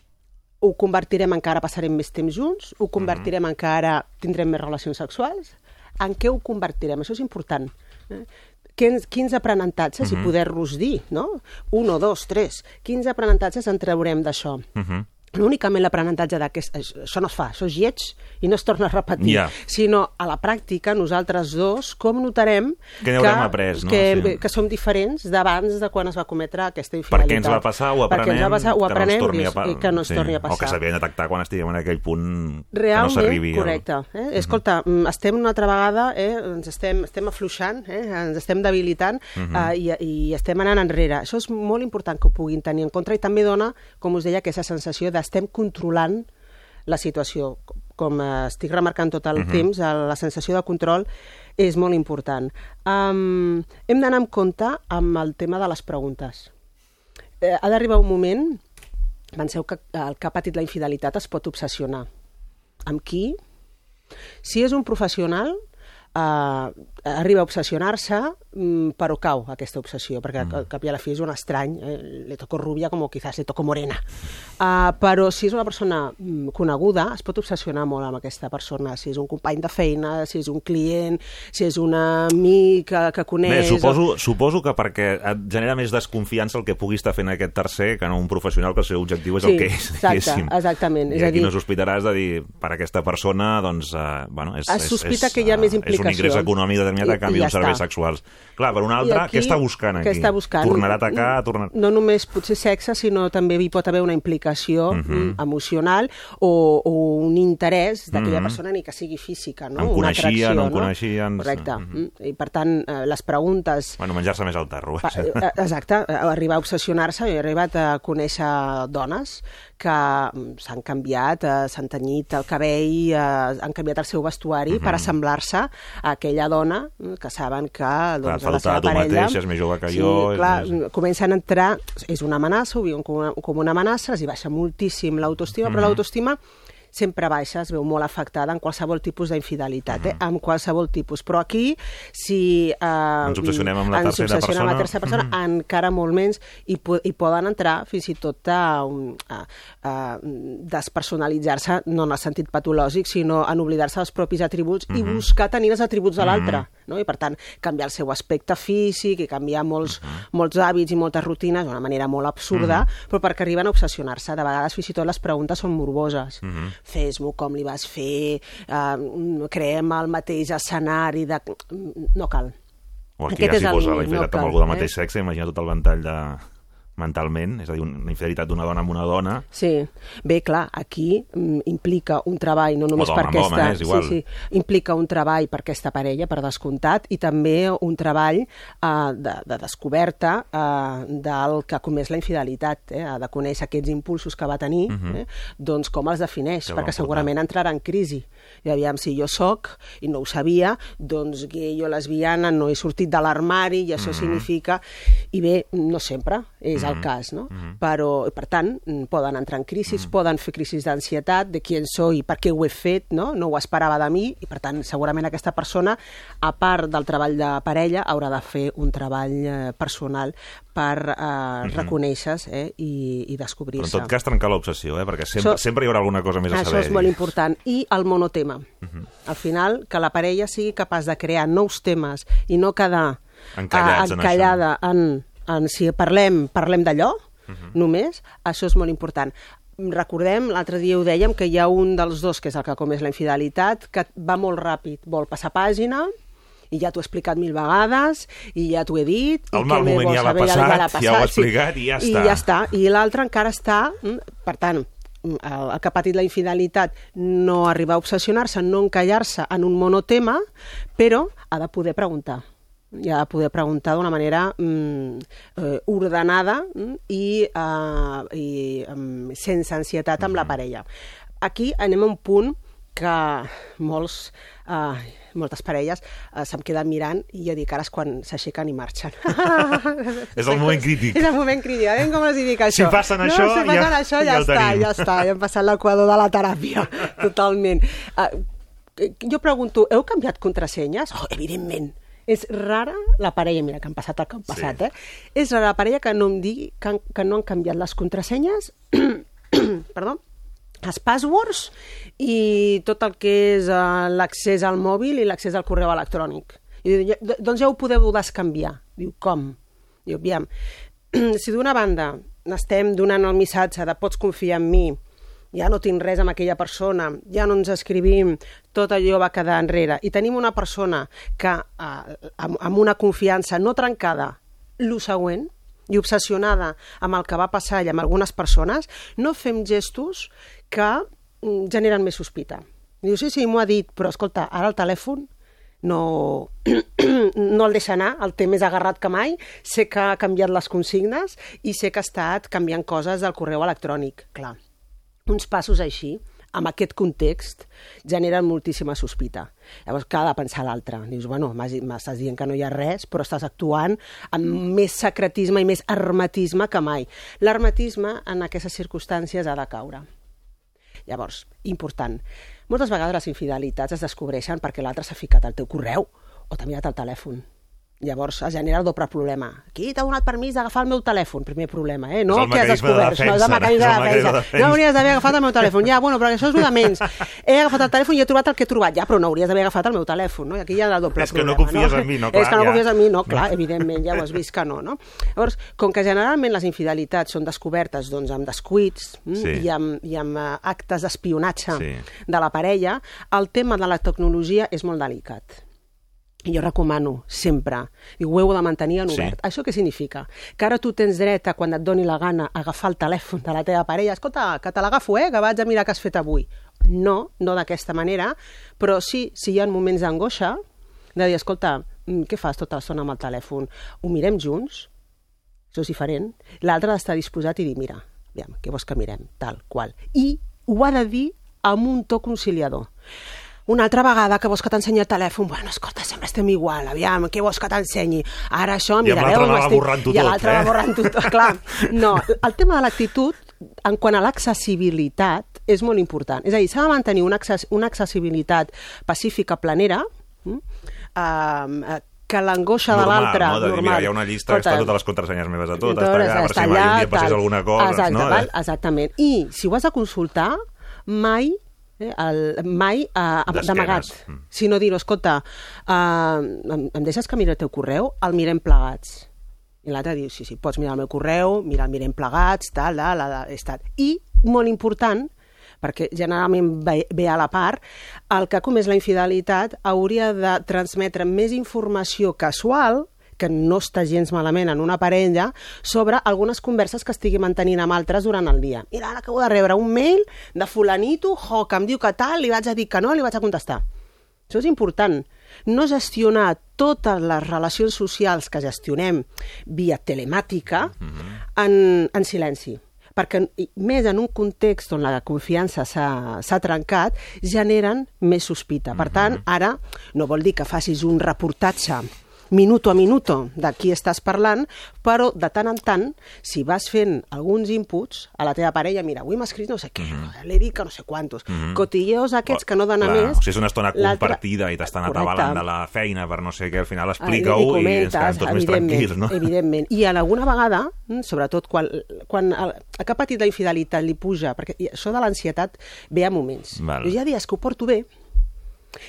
Ho convertirem en que ara passarem més temps junts? Ho convertirem uh -huh. en que ara tindrem més relacions sexuals? En què ho convertirem? Això és important. Eh? Quins, quins aprenentatges, uh -huh. i poder-los dir, no? Un o dos, tres. Quins aprenentatges en traurem d'això? Uh -huh no únicament l'aprenentatge d'aquest... Això no es fa, això és lleig i no es torna a repetir, yeah. sinó a la pràctica nosaltres dos com notarem que, que, après, no? que, sí. que som diferents d'abans de quan es va cometre aquesta infidelitat. Per què ens va passar, ho aprenem, ens va passar, ho aprenem que no ens i que no ens sí. torni a passar. O que s'havia de detectar quan estiguem en aquell punt Realment, que no s'arribi. correcte. Eh? Uh -huh. Escolta, mm, estem una altra vegada, eh? ens estem, estem afluixant, eh? ens estem debilitant uh -huh. eh? I, i estem anant enrere. Això és molt important que ho puguin tenir en compte i també dona, com us deia, aquesta sensació d'estem controlant la situació. Com estic remarcant tot el uh -huh. temps, la sensació de control és molt important. Um, hem d'anar amb compte amb el tema de les preguntes. Eh, ha d'arribar un moment, penseu que el que ha patit la infidelitat es pot obsessionar. Amb qui? Si és un professional, eh, arriba a obsessionar-se, mm, però cau aquesta obsessió, perquè mm. al cap i a la fi és un estrany, eh? le toco rubia com quizás le toco morena. Uh, però si és una persona mm, coneguda, es pot obsessionar molt amb aquesta persona, si és un company de feina, si és un client, si és un amic que, que coneix... Bé, suposo, o... suposo que perquè et genera més desconfiança el que pugui estar fent aquest tercer que no un professional que el seu objectiu és sí, el que és, exacte, exactament. I és aquí dir, no sospitaràs de dir, per aquesta persona, doncs, uh, bueno, és, es sospita és, que hi ha més És un implicació. ingrés econòmic determinat a canvi ja d'uns serveis sexuals. Clar, per un altre, aquí, què està buscant aquí? Què està buscant? Tornarà a atacar? Tornar... No només potser sexe, sinó també hi pot haver una implicació uh Mhm. -huh. emocional o, o un interès d'aquella uh Mhm. -huh. persona ni que sigui física, no? Em una coneixien, atracció, no em no? coneixien... Correcte. Mhm. Uh -huh. I per tant, eh, les preguntes... Bueno, menjar-se més al tarro. Pa, eh, exacte, arribar a obsessionar-se, he arribat a conèixer dones que mm, s'han canviat, eh, s'han tenyit el cabell, eh, han canviat el seu vestuari uh -huh. per assemblar-se a aquella dona mm, que saben que doncs, Clar, la seva tu parella... mateix, és més jove que sí, jo... clar, és més... comencen a entrar... És una amenaça, ho viuen com una, com una amenaça, els hi baixa moltíssim l'autoestima, uh -huh. però l'autoestima sempre baixa, es veu molt afectada en qualsevol tipus d'infidelitat, eh? amb qualsevul tipus. Però aquí, si eh, Ens obsessionem amb la tercera persona. amb la tercera persona, Mhm. encara molt menys, i, po i poden entrar fins i tot a, un- a, a despersonalitzar-se, no en el sentit patològic, sinó en oblidar-se dels propis atributs i Mhm. buscar tenir els atributs de l'altre. Mhm. No? I, per tant, canviar el seu aspecte físic i canviar molts, molts hàbits i moltes rutines d'una manera molt absurda, però perquè arriben a obsessionar-se. De vegades, fins i tot, les preguntes són morboses. Mhm. Fes-m'ho com li vas fer, eh, creem el mateix escenari de... No cal. O aquí Aquest ja s'hi posa la infidelitat no amb cal, algú del eh? mateix sexe, imagina tot el ventall de mentalment, és a dir, una infidelitat d'una dona amb una dona, Sí, bé, clar, aquí mm, implica un treball, no només per aquesta... home, és igual. Sí, sí, implica un treball per aquesta parella, per descomptat, i també un treball eh, de, de descoberta eh, del que ha comès la infidelitat, eh, ha de conèixer aquests impulsos que va tenir, Mhm. eh, doncs com els defineix, Que perquè segurament entrarà en crisi. I aviam, si jo sóc, i no ho sabia, doncs gay o lesbiana, no he sortit de l'armari, i això Mhm. significa... I bé, no sempre és el Mhm. cas, no? Mhm. però per tant mm, poden entrar en crisis, Mm. poden fer crisis d'ansietat de qui en soy i per què ho he fet, no? no ho esperava de mi i per tant segurament aquesta persona a part del treball de parella haurà de fer un treball eh, personal per eh, Mhm. reconèixer-se eh, i, i descobrir-se. en tot cas trencar l'obsessió, eh? perquè sempre, Això- sempre hi haurà alguna cosa més a Això saber. és molt important. I el monotema. Mhm. Al final, que la parella sigui capaç de crear nous temes i no quedar Encallats eh, en encallada en, en si parlem, parlem d'allò, només, això és molt important. Recordem, l'altre dia ho dèiem, que hi ha un dels dos, que és el que comés la infidelitat, que va molt ràpid, vol passar pàgina, i ja t'ho he explicat mil vegades, i ja t'ho he dit... El i mal moment ja l'ha saber? passat, ja ho ha explicat i ja I està. ja està. I l'altre encara està... mm, Per tant, mm, el, que ha patit la infidelitat no arriba a obsessionar-se, no encallar-se en un monotema, però ha de poder preguntar de poder preguntar d'una manera mm, eh, ordenada mm, i, eh, i mm, sense ansietat amb la parella. Aquí anem a un punt que molts, eh, moltes parelles eh, se'm queden mirant i jo dic ara és quan s'aixequen i marxen. És el moment crític. És el moment crític. A veure com els dic Si això. passen no, això, si passen ja- això, ja ja, està, tenim. ja està. Ja hem passat l'equador de la teràpia. Totalment. Uh, jo pregunto, heu canviat contrasenyes? Oh, evidentment. És rara la parella, mira que han passat el que han passat, eh? És rara la parella que no em digui que, han, que no han canviat les contrasenyes, perdó, els passwords i tot el que és uh, l'accés al mòbil i l'accés al correu electrònic. I diu, "Ja- doncs ja ho podeu descanviar. Diu, com? Diu, aviam, si d'una banda estem donant el missatge de pots confiar en mi, ja no tinc res amb aquella persona, ja no ens escrivim, tot allò va quedar enrere, i tenim una persona que, eh, amb, amb una confiança no trencada, lo següent, i obsessionada amb el que va passar i amb algunes persones, no fem gestos que mm, generen més sospita. Diu, sí, sí, m'ho ha dit, però escolta, ara el telèfon no, no el deixa anar, el té més agarrat que mai, sé que ha canviat les consignes i sé que ha estat canviant coses del correu electrònic, clar. Uns passos així, amb aquest context, generen moltíssima sospita. Llavors, de pensar l'altre? Dius, bueno, m'estàs dient que no hi ha res, però estàs actuant amb més secretisme i més hermetisme que mai. L'hermetisme, en aquestes circumstàncies, ha de caure. Llavors, important, moltes vegades les infidelitats es descobreixen perquè l'altre s'ha ficat al teu correu o t'ha mirat el telèfon. Llavors es genera el doble problema. Qui t'ha donat permís d'agafar el meu telèfon? Primer problema, eh? No És que has mecanisme de descobert, no, és el defensa, mecanisme és de mecanisme de defensa. defensa. No hauries d'haver agafat el meu telèfon. Ja, bueno, però això és el de menys. He agafat el telèfon i he trobat el que he trobat. Ja, però no hauries d'haver agafat el meu telèfon, no? I aquí hi ha el doble És que problema. no confies en mi, no, clar, És que no ja. confies en mi, no, clar, evidentment, ja ho has vist que no, no? Llavors, com que generalment les infidelitats són descobertes doncs, amb descuits mm, Sí. i amb, i amb eh, actes d'espionatge Sí. de la parella, el tema de la tecnologia és molt delicat. I jo recomano sempre, i ho heu de mantenir en Sí. obert. Això què significa? Que ara tu tens dret a, quan et doni la gana, agafar el telèfon de la teva parella. Escolta, que te l'agafo, eh? Que vaig a mirar què has fet avui. No, no d'aquesta manera, però sí, si hi ha moments d'angoixa, de dir, escolta, mm, què fas tota l'estona amb el telèfon? Ho mirem junts? Això és diferent. L'altre ha d'estar disposat i dir, mira, aviam, què vols que mirem? Tal, qual. I ho ha de dir amb un to conciliador. Una altra vegada que vols que t'ensenyi el telèfon, bueno, escolta, sempre estem igual, aviam, què vols que t'ensenyi? Ara això, I mira, l'altre veus, va m'estic- borrant-ho I tot, l'altre eh? va borrant-ho tot, clar. No, el tema de l'actitud, en quant a l'accessibilitat, és molt important. És a dir, s'ha de mantenir una, access una accessibilitat pacífica, planera, mm? eh, que l'angoixa de l'altre... no? De dir, normal. mira, hi ha una llista que està Escolta, totes les contrasenyes meves a tot, Totes, està allà, per si mai un dia passés alguna cosa, Exacte, no? val? Exactament. I si ho has de consultar, mai eh, el, mai eh, d'amagat, Mm. sinó dir escolta, eh, em, em deixes que miri el teu correu? El mirem plegats. I l'altre diu, sí, sí, pots mirar el meu correu, mira, el mirem plegats, tal, la, la, la, estat. I, molt important, perquè generalment ve, ve a la part, el que ha comès la infidelitat hauria de transmetre més informació casual que no està gens malament en una parella, sobre algunes converses que estigui mantenint amb altres durant el dia. Mira, ara acabo de rebre un mail de fulanito, jo, que em diu que tal, li vaig a dir que no, li vaig a contestar. Això és important. No gestionar totes les relacions socials que gestionem via telemàtica en, en silenci perquè més en un context on la confiança s'ha s'ha trencat, generen més sospita. Per tant, ara no vol dir que facis un reportatge minuto a minuto de qui estàs parlant, però de tant en tant, si vas fent alguns inputs a la teva parella, mira, avui m'ha escrit no sé què, l'he dit que no sé quantos, Mhm. cotilleos aquests que no donen a Clar, més... O sigui, és una estona compartida i t'estan atabalant de la feina per no sé què, al final Ah, explica-ho li i ens quedem tots més tranquils, no? Evidentment. I en alguna vegada, mm, sobretot quan, quan el, el que ha patit la infidelitat li puja, perquè i això de l'ansietat ve a moments. Val. Jo ha dies que ho porto bé,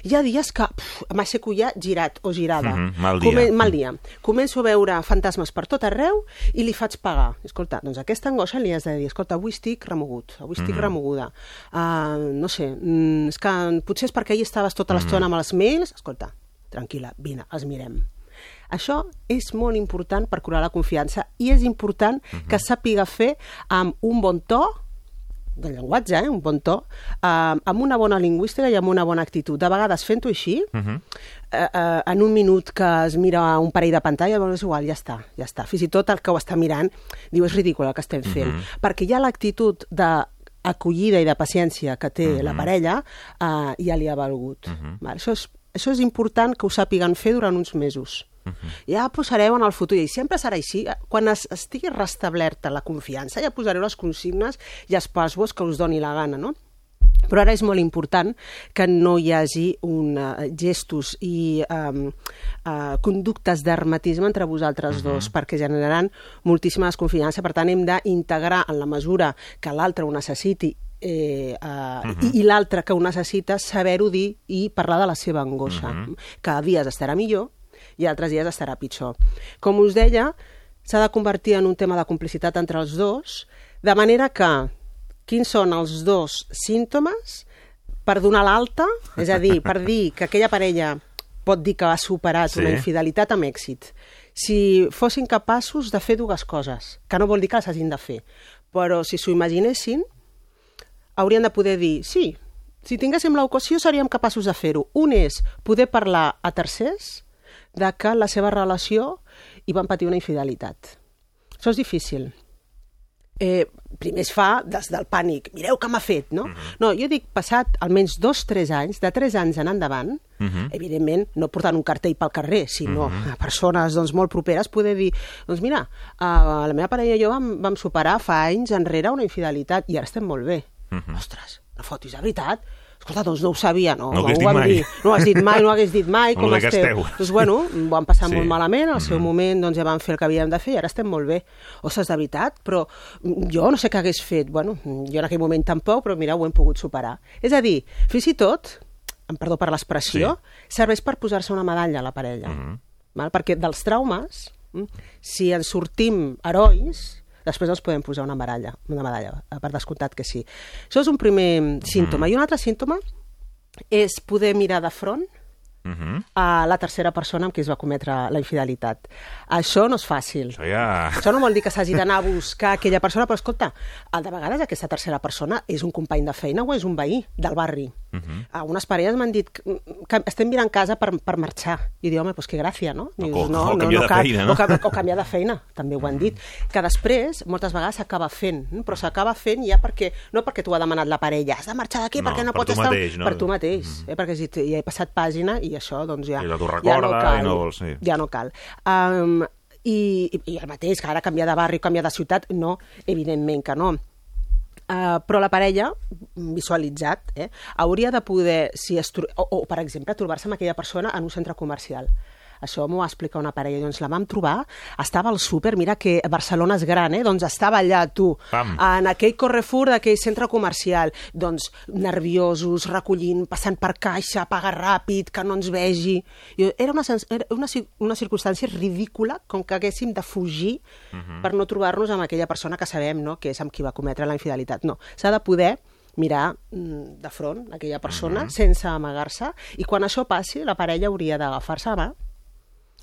hi ha dies que pf, m'aixeco ja girat o girada. Mhm, mal dia. Come, mal dia. Començo a veure fantasmes per tot arreu i li faig pagar. Escolta, doncs aquesta angoixa li has de dir, escolta, avui estic remogut, avui estic Mhm. remoguda. Uh, no sé, mm, és que potser és perquè ahir estaves tota Mhm. l'estona amb els mails. Escolta, tranquil·la, vine, els mirem. Això és molt important per curar la confiança i és important que sàpiga fer amb un bon to de llenguatge, eh? un bon to, eh, amb una bona lingüística i amb una bona actitud. De vegades, fent-ho així, Mhm. eh, eh, en un minut que es mira un parell de pantalla, doncs és igual, ja està, ja està. Fins i tot el que ho està mirant diu és ridícul el que estem fent, Mhm. perquè hi ha l'actitud de acollida i de paciència que té Mhm. la parella eh, ja li ha valgut. Mhm. Val? Això, és, això és important que ho sàpiguen fer durant uns mesos. Ja posareu en el futur, i sempre serà així, quan es, estigui restablerta la confiança, ja posareu les consignes i els passwords que us doni la gana, no? Però ara és molt important que no hi hagi un, uh, gestos i um, uh, conductes d'hermetisme entre vosaltres dos, perquè generaran moltíssima desconfiança. Per tant, hem d'integrar en la mesura que l'altre ho necessiti eh, uh, Mhm. i, i l'altre que ho necessita, saber-ho dir i parlar de la seva angoixa. Mhm. Cada dies estarà millor i altres dies estarà pitjor. Com us deia, s'ha de convertir en un tema de complicitat entre els dos, de manera que quins són els dos símptomes per donar l'alta, és a dir, per dir que aquella parella pot dir que ha superat Sí. una infidelitat amb èxit. Si fossin capaços de fer dues coses, que no vol dir que les hagin de fer, però si s'ho imaginessin, haurien de poder dir, sí, si tinguéssim l'ocasió seríem capaços de fer-ho. Un és poder parlar a tercers de que la seva relació hi van patir una infidelitat. Això és difícil. Eh, primer es fa des del pànic. Mireu què m'ha fet, no? No, jo dic, passat almenys dos, tres anys, de tres anys en endavant, Mhm. evidentment, no portant un cartell pel carrer, sinó Mhm. a persones doncs, molt properes, poder dir, doncs mira, uh, la meva parella i jo vam, vam superar fa anys enrere una infidelitat i ara estem molt bé. Mhm. Ostres, no fotis, de veritat? Escolta, doncs no ho sabia, no, No ho ho vam mai. dir. No ho has dit mai, no ho hagués dit mai, com esteu? esteu. Doncs bueno, ho vam passar Sí. molt malament, al seu Mhm. moment doncs, ja vam fer el que havíem de fer i ara estem molt bé. Ostres, de veritat, però mm, jo no sé què hagués fet. Bueno, jo en aquell moment tampoc, però mira, ho hem pogut superar. És a dir, fins i tot, em perdó per l'expressió, serveix per posar-se una medalla a la parella. Val? Perquè dels traumes, mm, si ens sortim herois, després ens podem posar una medalla, una medalla, per descomptat que sí. Això és un primer símptoma. I un altre símptoma és poder mirar de front Mhm. a la tercera persona amb qui es va cometre la infidelitat. Això no és fàcil. Això ja... Això no vol dir que s'hagi d'anar a buscar aquella persona, però escolta, de vegades aquesta tercera persona és un company de feina o és un veí del barri. Mhm. Algunes parelles m'han dit que, estem mirant casa per, per marxar. I diu, home, doncs que gràcia, no? O- Dius, o- o canviar de cal, feina, no? O, o canviar de feina, també ho han dit. Que després, moltes vegades s'acaba fent, no? però s'acaba fent ja perquè, no perquè t'ho ha demanat la parella, has de marxar d'aquí No, perquè no per pots estar... mateix, no? Per tu mateix, eh? perquè si he passat pàgina i això, doncs ja... I t'ho ja recorda no cal, i no vols, sí. Ja no cal. Um, i, i, I el mateix, que ara canviar de barri, canviar de ciutat, no, evidentment que no. Uh, però la parella, visualitzat, eh, hauria de poder, si es, o, o, per exemple, trobar-se amb aquella persona en un centre comercial. Això m'ho va explicar una parella. Doncs la vam trobar, estava al súper, mira que Barcelona és gran, eh? doncs estava allà, tu, Pam. en aquell Carrefour d'aquell centre comercial, doncs nerviosos, recollint, passant per caixa, pagar ràpid, que no ens vegi. I era una, era una, una circumstància ridícula, com que haguéssim de fugir Mhm. per no trobar-nos amb aquella persona que sabem no? que és amb qui va cometre la infidelitat. No, s'ha de poder mirar mm, de front aquella persona Mhm. sense amagar-se i quan això passi la parella hauria d'agafar-se a mà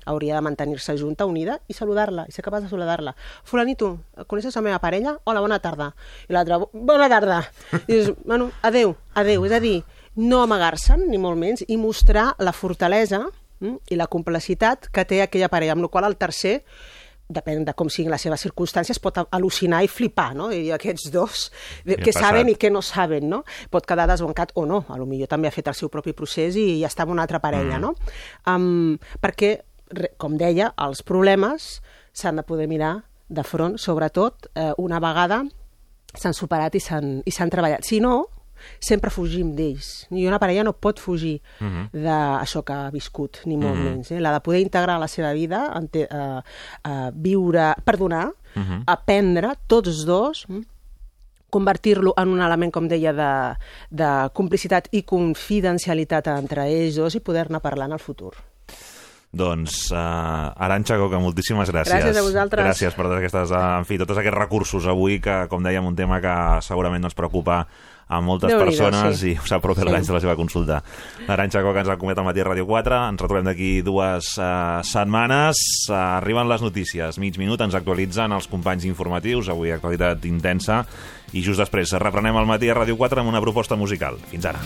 hauria de mantenir-se junta, unida, i saludar-la, i ser capaç de saludar-la. Fulanito, coneixes la meva parella? Hola, bona tarda. I l'altra, bona tarda. I dius, bueno, adeu, adeu. És a dir, no amagar-se'n, ni molt menys, i mostrar la fortalesa mm, i la complicitat que té aquella parella, amb la qual el tercer depèn de com siguin les seves circumstàncies, pot al·lucinar i flipar, no? I aquests dos, ha què saben i què no saben, no? Pot quedar desbancat o no, a lo millor també ha fet el seu propi procés i ja està amb una altra parella, Mm. no? Um, perquè, com deia, els problemes s'han de poder mirar de front, sobretot eh, una vegada s'han superat i s'han i s'han treballat. Si no, sempre fugim d'ells. I una parella no pot fugir Mhm. d'això que ha viscut, ni molt Mhm. menys. Eh? L'ha de poder integrar a la seva vida, ente, eh, eh, viure, perdonar, Mhm. aprendre, tots dos, mm, convertir-lo en un element, com deia, de, de complicitat i confidencialitat entre ells dos i poder-ne parlar en el futur. Doncs, uh, Aranxa Coca, moltíssimes gràcies. Gràcies a vosaltres. Gràcies per totes aquestes, uh, en fi, tots aquests recursos avui que, com dèiem, un tema que segurament ens preocupa a moltes Déu-n'hi-do, persones sí. i us apropa Sí. sí. l'any de la seva consulta. L'Aranxa Coca ens ha acomiadat al matí a Ràdio 4. Ens retrobem d'aquí dues uh, setmanes. Uh, arriben les notícies. Mig minut ens actualitzen els companys informatius. Avui actualitat intensa. I just després reprenem al matí a Ràdio 4 amb una proposta musical. Fins ara.